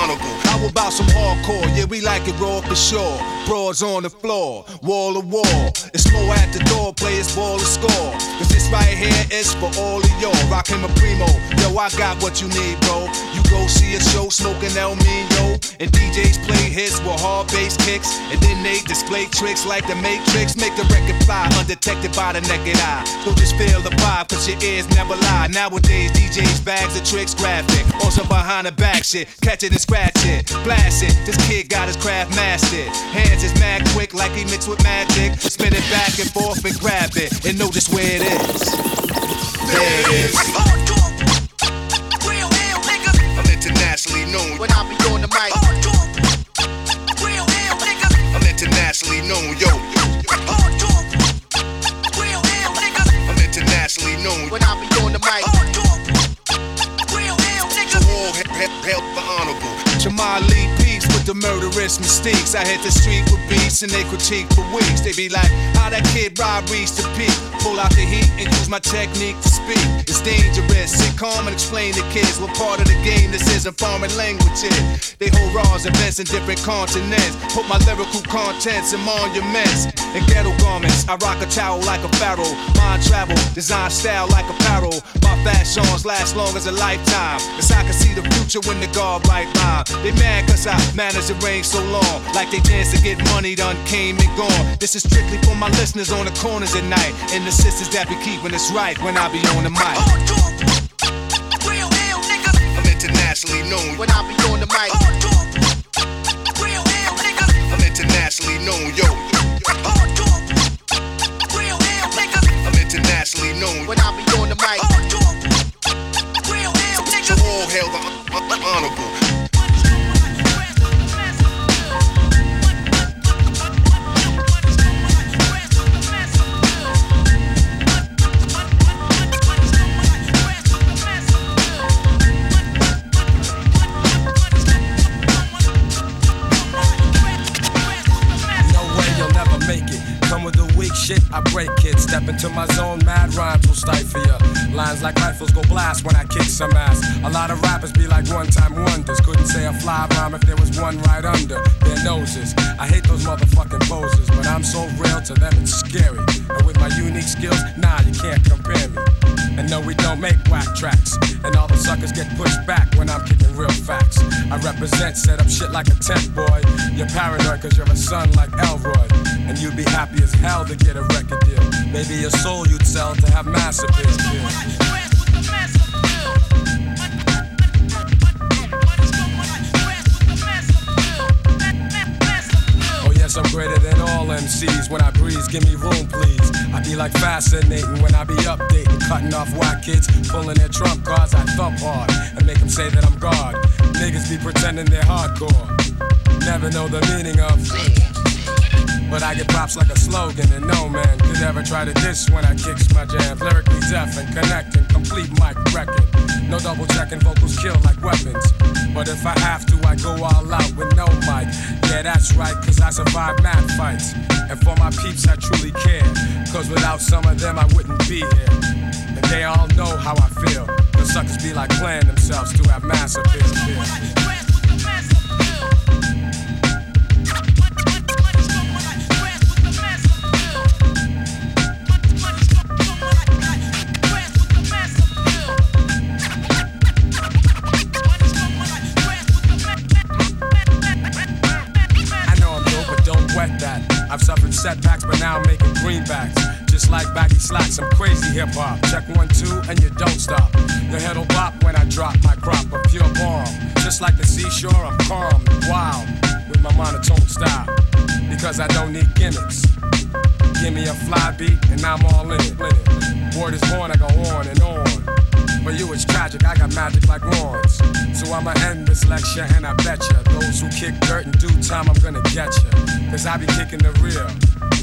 Honorable. How about some hardcore? Yeah, we like it raw for sure. Broads on the floor, wall to wall. It's more at the door, players ball to score. Cause this right here is for all of y'all. rockin' my primo. Yo, I got what you need, bro. You go see a show smoking El Mino, and DJs play hits with hard bass kicks, and then they display tricks like the Matrix. Make the record fly undetected by the naked eye. Don't just feel the vibe, cause your ears never lie. Nowadays, DJs bags of tricks graphic. Also behind the back shit, catch it and scratch it, blast it. This kid got his craft mastered. Hands is mad quick, like he mixed with magic. Spin it back and forth and grab it, and know just where it is. There it is. I'm internationally known when I be on the mic. I'm internationally known, yo. The murderous mistakes. I hit the street with beats and they critique for weeks. They be like, how that kid Rob reached the peak. Pull out the heat and use my technique to speak. It's dangerous. Sit calm and explain to kids what part of the game this is in foreign languages. They hold raws events in different continents. Put my lyrical contents in monuments and ghetto garments. I rock a towel like a pharaoh. Mind travel, design style like apparel. My fashions last long as a lifetime. Cause I can see the future when the guard right line. They mad cause I managed to reign so long. Like they dance to get money done came and gone. This is strictly for my listeners on the corners at night. And the sisters that be keeping us right when I be on the mic. I'm internationally known when I be on the mic. I'm internationally known, yo. I'm internationally known when I be on the mic. So all hail the hon- hon- honorable. Shit, I break it. Step into my zone, mad rhymes will stifle ya. Lines like rifles go blast when I kick some ass. A lot of rappers be like one time wonders. Couldn't say a fly rhyme if there was one right under their noses. I hate those motherfucking poses, but I'm so real to them it's scary. And with my unique skills, nah, you can't compare me. And no, we don't make whack tracks. And all the suckers get pushed back when I'm kicking real facts. I represent, set up shit like a tent boy. You're paranoid cause you're a son like Elroy. And you'd be happy as hell to get a record deal. Maybe a soul you'd sell to have mass appeal. Oh yes, I'm greater than all MCs. When I breeze, give me room, please. I be like fascinating when I be updating, cutting off white kids, pulling their trump cards. I thump hard and make them say that I'm God. Niggas be pretending they're hardcore. Never know the meaning of. But I get props like a slogan, and no man could ever try to diss when I kicks my jam. Lyrically deaf and connecting, complete mic record. No double checking, vocals kill like weapons. But if I have to, I go all out with no mic. Yeah, that's right, cause I survive mad fights. And for my peeps, I truly care. Cause without some of them, I wouldn't be here. And they all know how I feel. The suckers be like playing themselves to have mass appeal. Greenbacks. Just like baggy slacks, I'm crazy hip hop. Check one, two, and you don't stop. Your head'll bop when I drop my crop of pure bomb. Just like the seashore, I'm calm and wild with my monotone style. Because I don't need gimmicks. Give me a fly beat, and I'm all in it. Word is born, I go on and on. For you it's tragic, I got magic like wands. So I'ma end this lecture and I bet ya Those who kick dirt in due time, I'm gonna get ya Cause I be kicking the real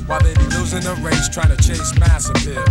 While they be losing the race trying to chase mass appeal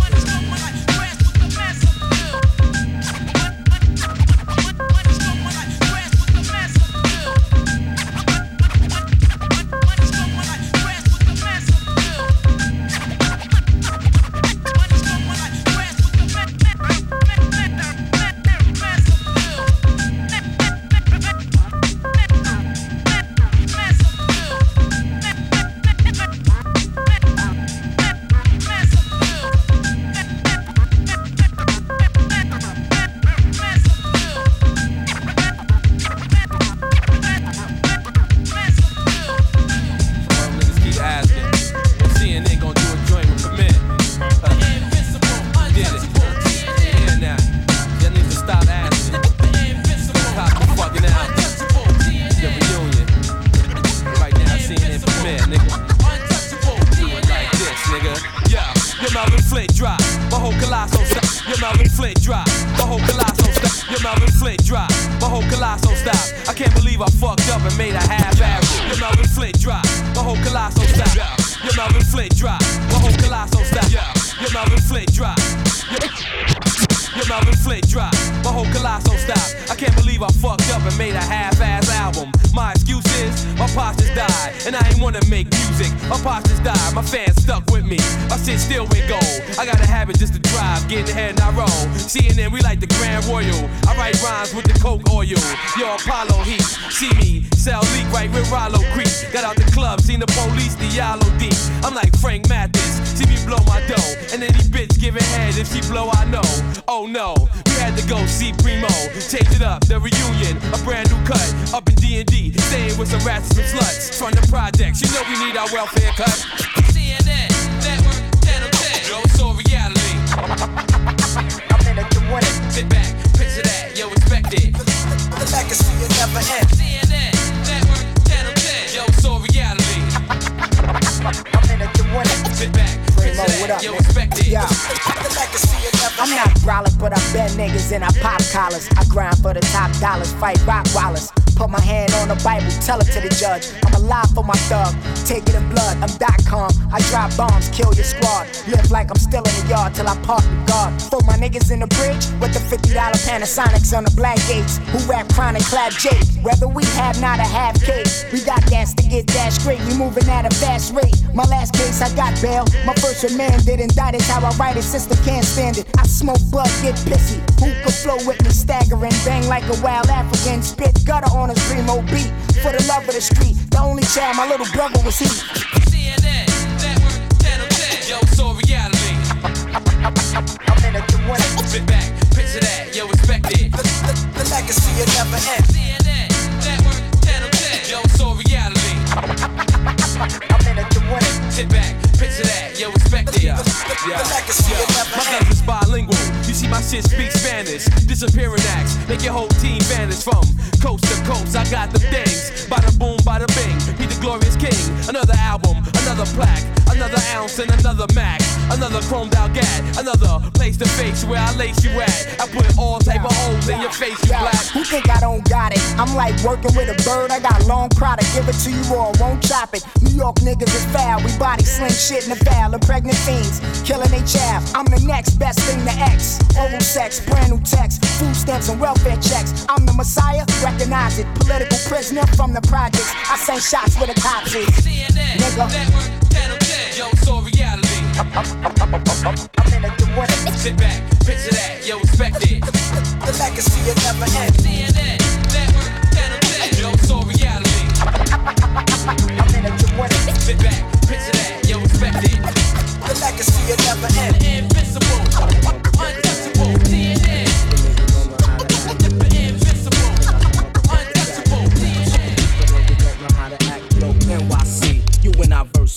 we need our. CNN, network, channel 10. Yo, it's reality. I'm in it, Sit back, picture that, yo, expect it. The legacy will never end. CNN, network, channel 10. Yo, it's reality. I'm in it, Sit back, picture that, yo, expect it. The legacy will never I'm not brolic, but I bend niggas and I pop collars. I grind for the top dollars, fight rock wallers. Put my hand on the Bible, tell it to the judge. I'm alive for my thug, take it in blood. I'm dot com. I drop bombs, kill your squad. Live like I'm still in the yard till I park the guard. For my niggas in the bridge with the $50 Panasonics on the black gates. Who rap chronic, clap Jake. Whether we have not a half case, we got gas to get that straight. We moving at a fast rate. My last case, I got bail. My first remanded, That's how I write it. Sister can't stand it. I smoke bud, get pissy. Who could flow with me, staggering, bang like a wild African, spit gutter on a primo beat. For the love of the street, the only child my little brother was he. CNN, network, channel 10. Yo, it's all reality. I'm in win it. Sit back, picture that, yo, expect it. The, the, the legacy will never end. I'm in it to win it. Sit back, picture that, yo, expect it. Yeah. My guns is bilingual. You see my shit speak Spanish. Disappearing acts, make your whole team vanish from coast to coast. I got the things. Bada boom, bada bing. Be the glorious king. Another album, another plaque, another ounce and another max. Another chromed out gat, another place to face where I lace you at. I put all type of holes in your face, you Yo, black. Who think I don't got it? I'm like working with a bird. I got long product. Give it to you or I won't chop it. New York niggas is foul. We body sling shit in the foul. The pregnant fiends killing they child. I'm the next best thing to X. Oral sex, brand new text, food stamps and welfare checks. I'm the messiah. Recognize it. Political prisoner from the projects. I send shots where the cops is. Nigga. All reality. I'm in it to win it. Sit back, picture that, yo, expect it. The legacy will never end. CNN, network, channel 10. Yo, it's reality. I'm in it to win it. Sit back, picture that, yo, expect it. The legacy will never end. Invincible, untouchable,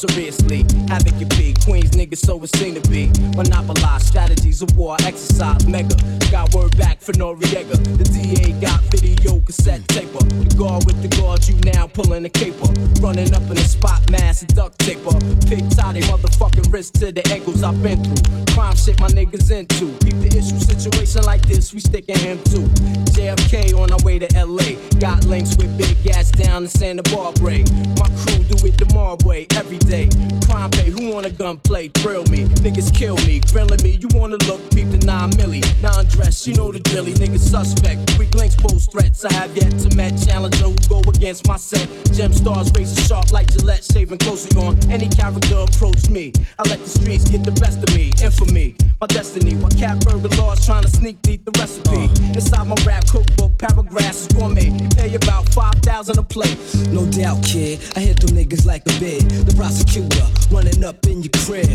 seriously. Havoc your big Queens niggas, so it seem to be. Monopolize strategies of war, exercise mega. Got word back for Noriega. The DA got video cassette taper. The guard with the guard, you now pulling the caper. Running up in the spot, mass and duct taper. Pig tie motherfucking wrist to the ankles I've been through. Crime shit my niggas into. Keep the issue situation like this, we sticking him too. JFK on our way to LA. Got links with big gas down in Santa Barbara. My crew do it the Mob way every day. Crime pay, who wanna gunplay? Thrill me, niggas kill me, grilling me. You wanna look, peep the 9 milli. Non dress, you know the drilly, niggas suspect. Weak links pose threats. I have yet to met challenger who go against my set. Gem stars razor sharp like Gillette, shaving closely on any character approach me. I let the streets get the best of me, infamy, my destiny. While cat burger laws trying to sneak deep the recipe. Uh. Inside my rap cookbook, paragraphs gourmet. You pay about 5,000 a plate. No doubt, kid. I hit them niggas like a bid. The prosecutor running up in your crib.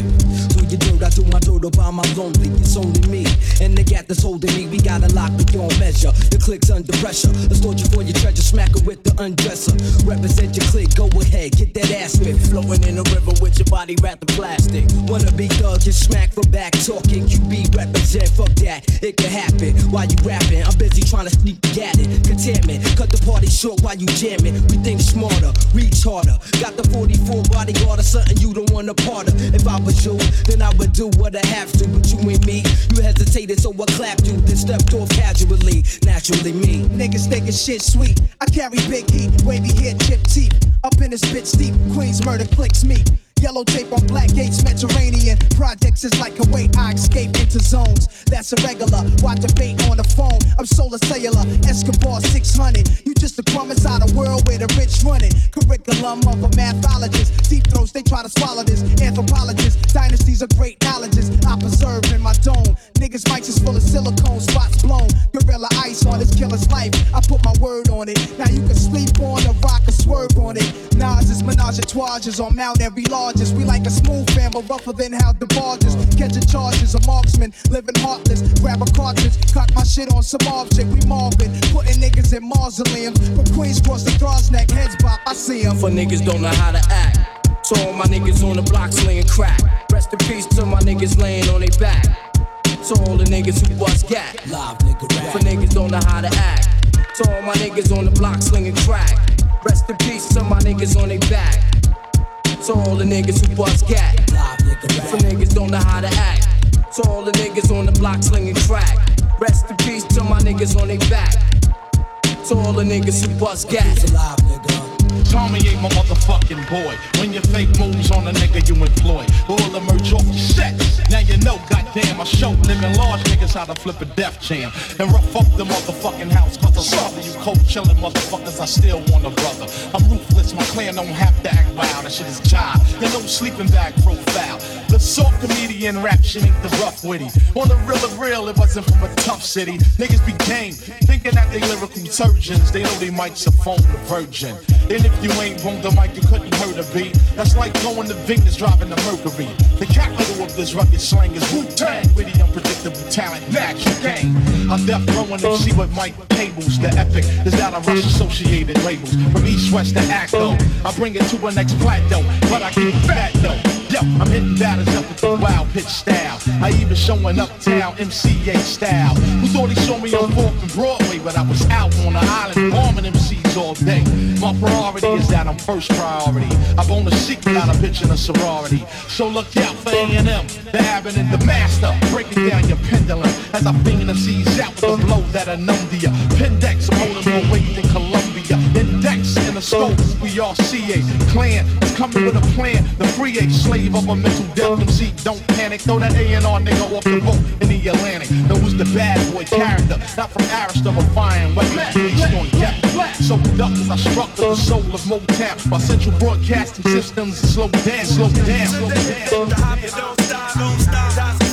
Do your dirt, I do my dirt on my lonely. It's only me and the gat that's holding me. We got to lock beyond measure. The click's under pressure. Extort you for your treasure, smack it with the undresser. Represent your click, go ahead, get that ass whipped. Floating in the river with your body wrapped in plastic. Wanna be thug, get smacked from back talking. You be represent. Fuck that, it can happen while you rapping. I'm busy trying to sneak at it. Containment, cut the party short while you jamming. We think smarter, reach harder. Got the 44 bodyguard or something you don't want a part of. If I was you, then I would do what I have to. But you ain't me, you hesitated, so I clapped you. Then stepped off casually, naturally me. Niggas thinking shit sweet. I carry big heat, wavy hair, chip teeth. Up in this bitch deep, Queens murder clicks me. Yellow tape on black gates, Mediterranean. Projects is like a way I escape into zones. That's irregular. Why debate on the phone? I'm solar cellular, Escobar 600. You just a crumb inside a world where the rich run it. Curriculum of a mathologist. Deep throats, they try to swallow this. Anthropologists, dynasties of great knowledges. I preserve in my dome. Niggas mics is full of silicone, spots blown. Gorilla ice on this killer's life. I put my word on it. Now you can sleep on a rock or swerve on it. Nas is menage a trois on Mount Every largest. We like a smooth fan, but rougher than how the barges. Catching charges, a marksman, living heartless. Grab a cartridge, cock my shit on some object. We Marvin, putting niggas in mausoleums. From Queens cross the Throgs neck, heads bop, I see 'em. For niggas don't know how to act. So all my niggas on the block slinging crack. Rest in peace to my niggas laying on their back. So all the niggas who bust gat. Live nigga rap. For niggas don't know how to act. So all my niggas on the block slinging crack. Rest in peace to my niggas on their back. So all the niggas who bust gat. For niggas don't know how to act. So all the niggas on the block slinging crack. Rest in peace to my niggas on their back. So all the niggas who bust gat. Tommy ain't my motherfucking boy. When your fake moves on a nigga you employ, all emerge off the set. Now you know, goddamn, I show living large niggas how to flip a Def Jam and rough up the motherfucking house. Cause I saw you cold chillin' motherfuckers, I still want a brother. I'm ruthless, my clan don't have to act wild. That shit is job. And no sleeping bag profile. The soft comedian rap shit ain't the rough witty. On the real of real, it wasn't from a Tuff City. Niggas be game, thinking that they lyrical surgeons. They know they mics a phone the virgin. And if you ain't on the mic, you couldn't hurt a beat. That's like going to Venus driving the Mercury. The capital of this rugged slang is Wu Tang. Witty, unpredictable talent, natural game. I'm death rowing and see what Mike cables. The epic is that I rush associated labels. From east, west to Atco. I bring it to a next plateau, but I keep fat though. I'm hitting batters up with the wild pitch style. I even showing uptown MCA style. Who thought he saw me on 4th and Broadway, but I was out on the island bombing MCs all day. My priority is that I'm first priority. I bone a secret out a bitch in a sorority. So look out for A&M, the Abbott and the Master. Breaking down your pendulum as I finger the seas out with a blow that I numb to ya. Pendex, I'm holding more weight than Columbia. Index in the scope, see. Clan is coming with a plan. The free a slave of a mental death MC. Don't panic, throw that A&R nigga off the boat in the Atlantic. Know who's the bad boy character? Not from Arista, but fine weapon. He's on deck. So productive as I struck with the soul of Motown. My central broadcasting systems slow down, slow down, slow down. The hop, you don't stop, don't stop.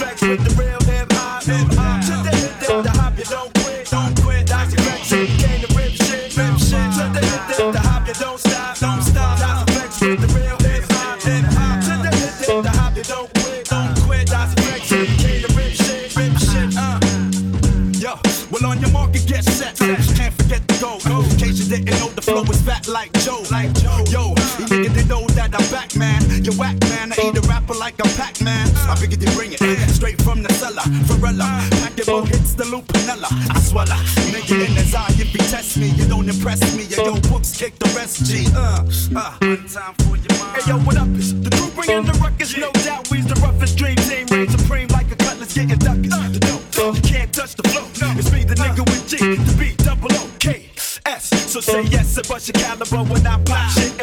Joe. Like Joe. Yo, you niggas they know that I'm back, man. You whack, man. I eat a rapper like a pac man. I figured they bring it straight from the cellar. Varela, pack it more hits the loop, Lupinella. I swallow. Nigga in his eye, if you test me, you don't impress me. Yeah, yo, books kick the rest, G. Uh, uh. One time for your mind. Hey, yo, what up? It's the crew bringing the ruckus. No and bust your caliber when I pop shit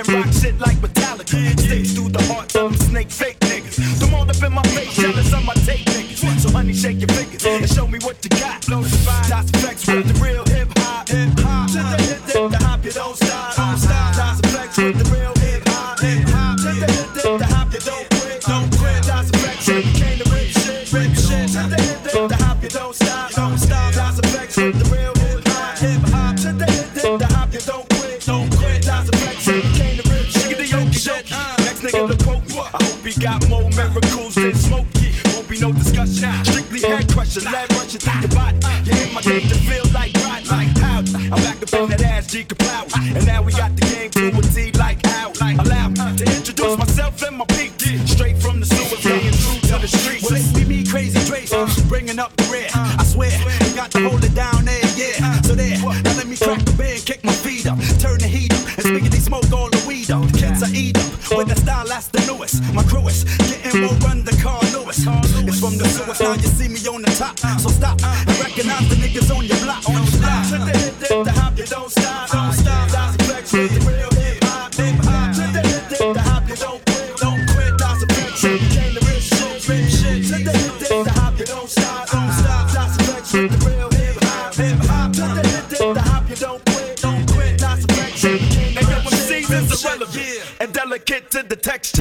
delicate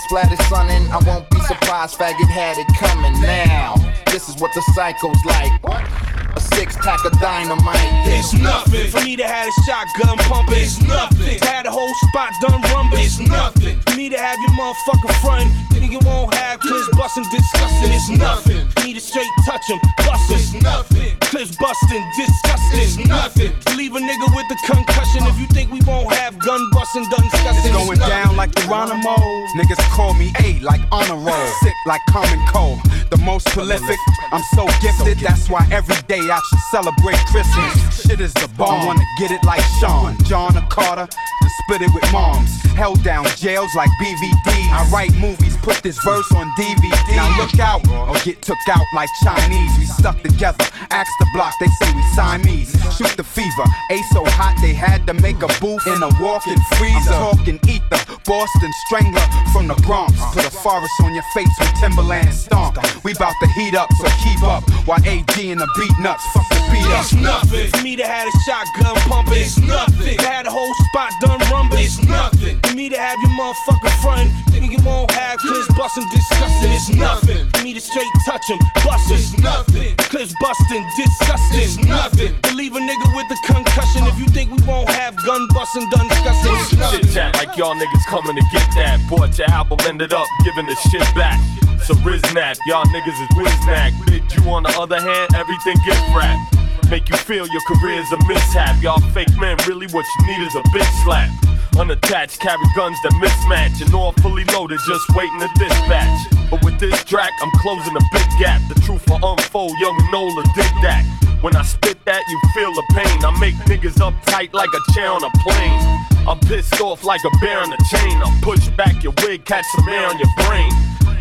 I hear someone splatter sunning, I won't be surprised. Faggot had it coming now. This is what the cycle's like. A six pack of dynamite. It's nothing for me to have a shotgun pumping. It's nothing to have the whole spot done rumbling. It's nothing for me to have your motherfucking front. Then you won't have clips busting, disgusting. It's nothing for me to straight touch him, busting. It's nothing. Clips busting, disgusting. It's nothing. Leave a nigga with a concussion if you think we won't have gun busting, done disgusting. It's going down like Geronimo. Niggas call me A like honor roll. Sick like common cold. The most prolific. I'm so gifted. That's why every day I should celebrate Christmas. Shit is the bomb. I wanna get it like Sean, John or Carter. And split it with moms. Held down jails like BVD. I write movies, put this verse on DVD. Now look out or get took out like Chinese. We stuck together. Ask the block, they say we Siamese. Shoot the fever. A so hot they had to make a booth in a walking freezer. I'm talking ether. Boston Strangler from the Bronx. Put a forest on your face with Timberland stomp. We bout to heat up, so keep up. While AG and the Beatnuts, fuck the beat up. It's nothing for me to have a shotgun pumping. It's nothing to have the whole spot done rumbling. It's nothing for me to have your motherfucking front. Then you won't have clips busting, disgusting. It's nothing for me to straight touch him, busting. It's nothing. Clips busting, disgusting. It's nothing to leave a nigga with a concussion if you think we won't have gun busting, done disgusting. It's nothing. Shit chat like y'all niggas coming to get that. Bought your album, ended up giving the shit back. So Riznap, y'all niggas is Wiznack. Big Jew on the other hand, everything get wrapped. Make you feel your career's a mishap. Y'all fake men, really what you need is a big slap. Unattached, carry guns that mismatch. And all fully loaded, just waiting to dispatch. But with this track, I'm closing a big gap. The truth will unfold, young Nola did that. When I spit that, you feel the pain. I make niggas uptight like a chair on a plane. I'm pissed off like a bear on a chain. I push back your wig, catch some air on your brain.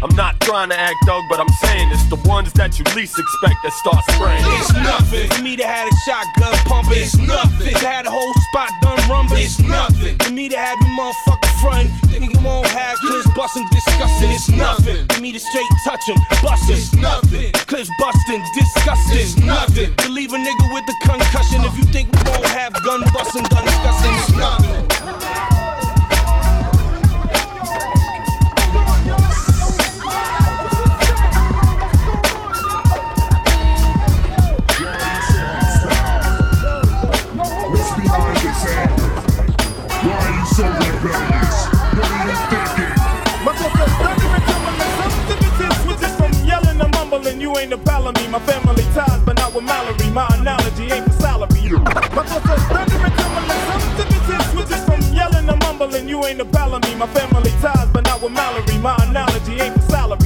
I'm not trying to act dog, but I'm saying it's the ones that you least expect that start spraying. It's nothing. For me to have a shotgun pumping. It's nothing. To had a whole spot done rumbling. It's nothing. For me to have you motherfucker front. Nigga won't have clips busting, disgusting. It's nothing. For me to straight touch him, busting. It's nothing. Clips busting, disgusting. It's nothing leave a nigga with a concussion if you think we won't have gun busting, gun discussing. It's not. ain't a felony. My family ties, but not with Mallory. My analogy ain't for salary. My thoughts are thundering, and trembling. Some sentences switches from yelling to mumbling. You ain't a felony. My family ties, but not with Mallory. My analogy ain't for salary.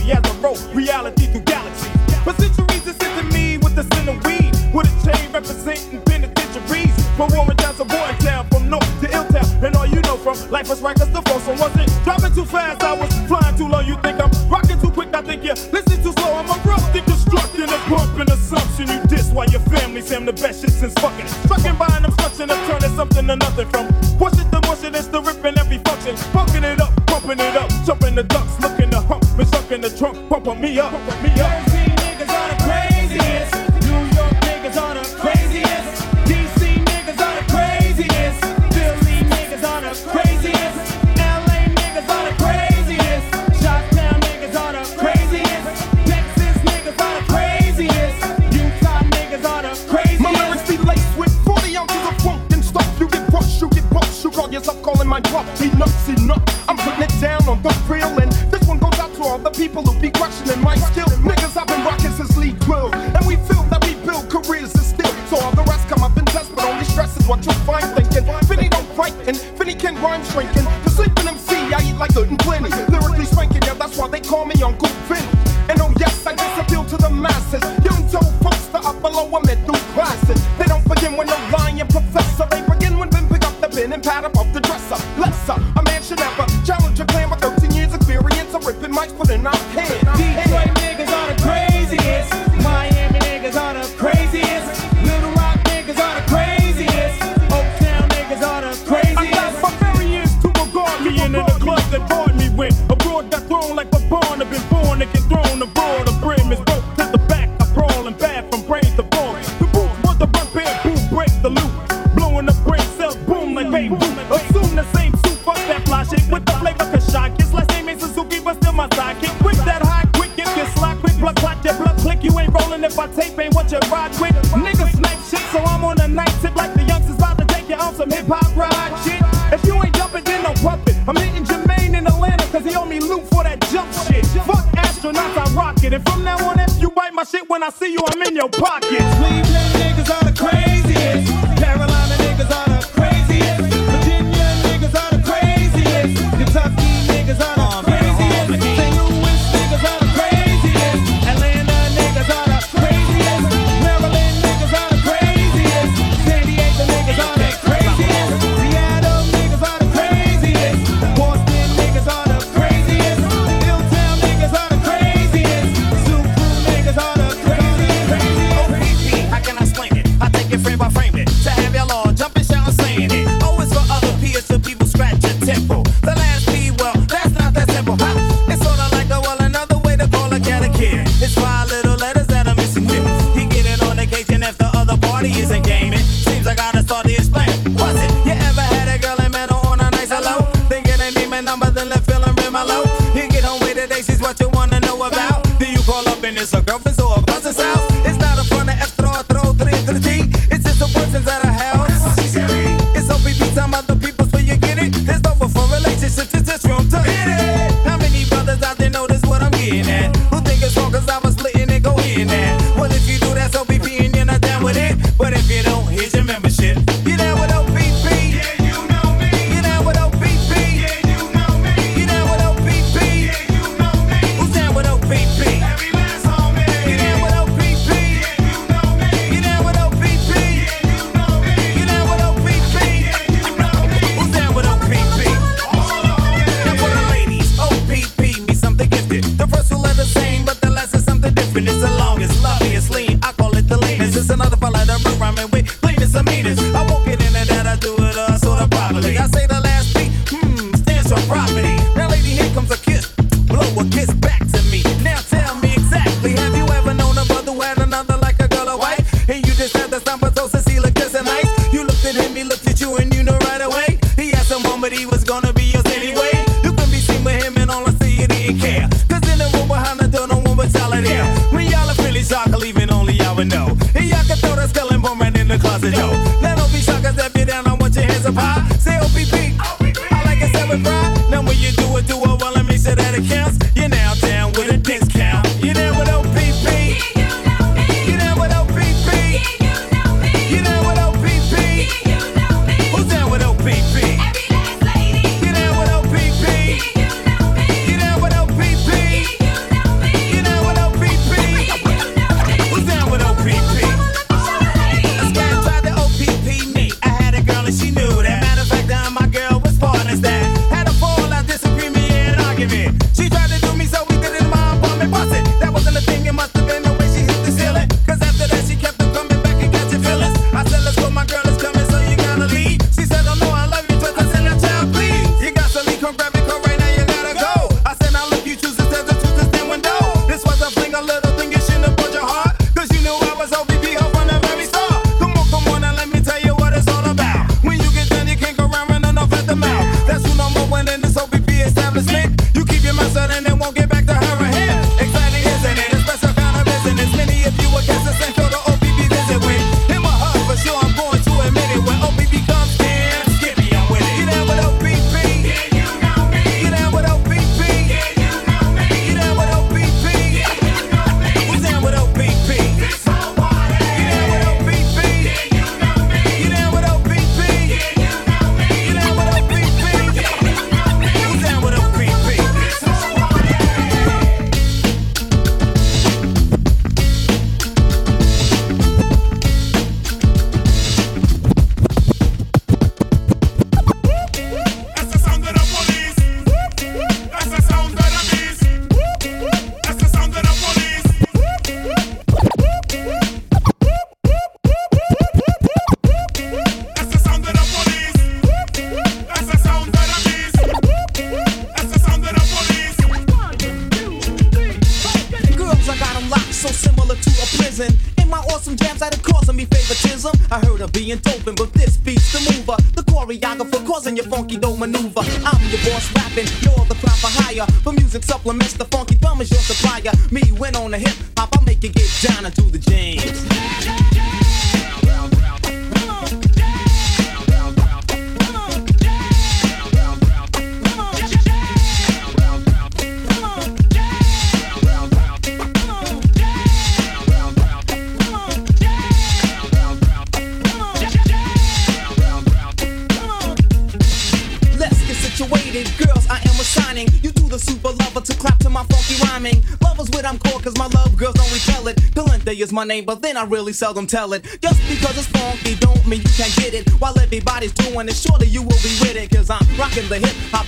name, but then I really seldom tell it. Just because it's funky don't mean you can't get it. While everybody's doing it, surely you will be with it. Cause I'm rocking the hip hop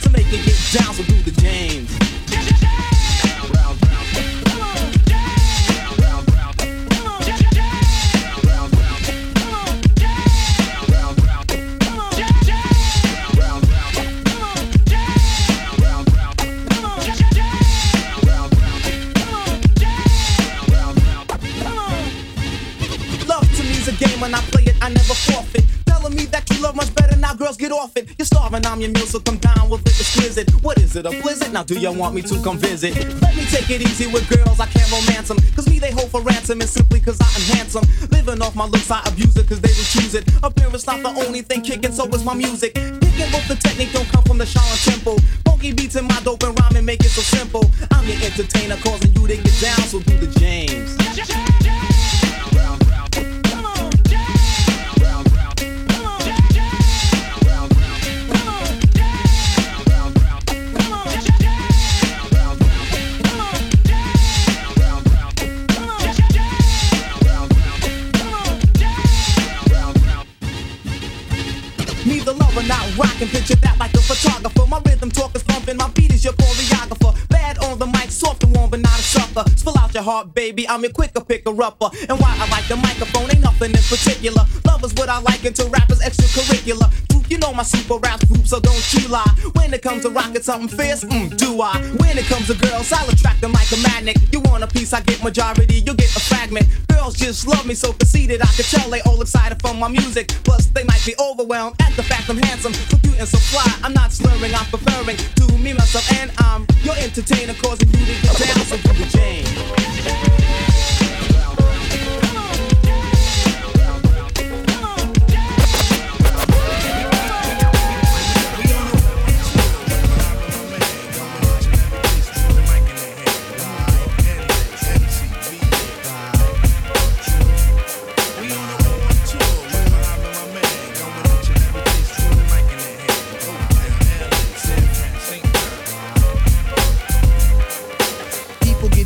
blizzard? Now do you want me to come visit? Let me take it easy with girls, I can't romance them. Cause me they hold for ransom and simply cause I am handsome. Living off my looks, I abuse it cause they refuse it. Appearance not the only thing kicking, so is my music. Kicking with the technique don't come from the Shaolin temple. Funky beats in my dope and rhyming make it so simple. I'm your entertainer causing you to get down, so do the James. James. can picture that like a photographer. My rhythm talk is pumping, my beat is your choreographer other. Spill out your heart, baby. I'm your quicker picker upper. And why I like the microphone ain't nothing in particular. Love is what I like until rappers extracurricular. You know my super rap group, so don't you lie. When it comes to rocking something fierce, mm, do I? When it comes to girls, I'll attract them like a magnet. You want a piece, I get majority, you get a fragment. Girls just love me so conceited, I can tell they all excited for my music. Plus, they might be overwhelmed at the fact I'm handsome, so cute and so fly. I'm not slurring, I'm preferring to me, myself, and I'm your entertainer, causing you to get down. So do the jam thing.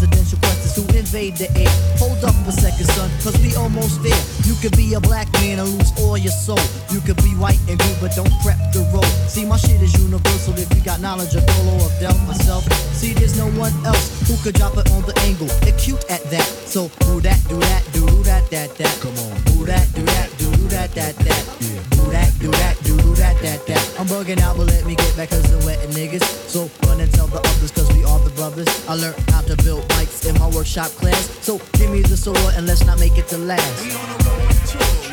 residential questions who invade the air. Hold up a second, son, cause we almost there. You could be a black man and lose all your soul. You could be white and blue, but don't prep the road. See, my shit is universal if you got knowledge of Dolo or Del myself. See, there's no one else who could drop it on the angle. They're cute at that. So, who that, do that, do that, that, that. Come on. Who that, do that, do that, that, that. Yeah. Do that, do that, do that, that, that. I'm bugging out, but let me get back cause I'm wetting niggas. So, run and tell the others cause we are the brothers. I learned how to build bikes in my workshop class. So, give me the sword and let's not make it the last.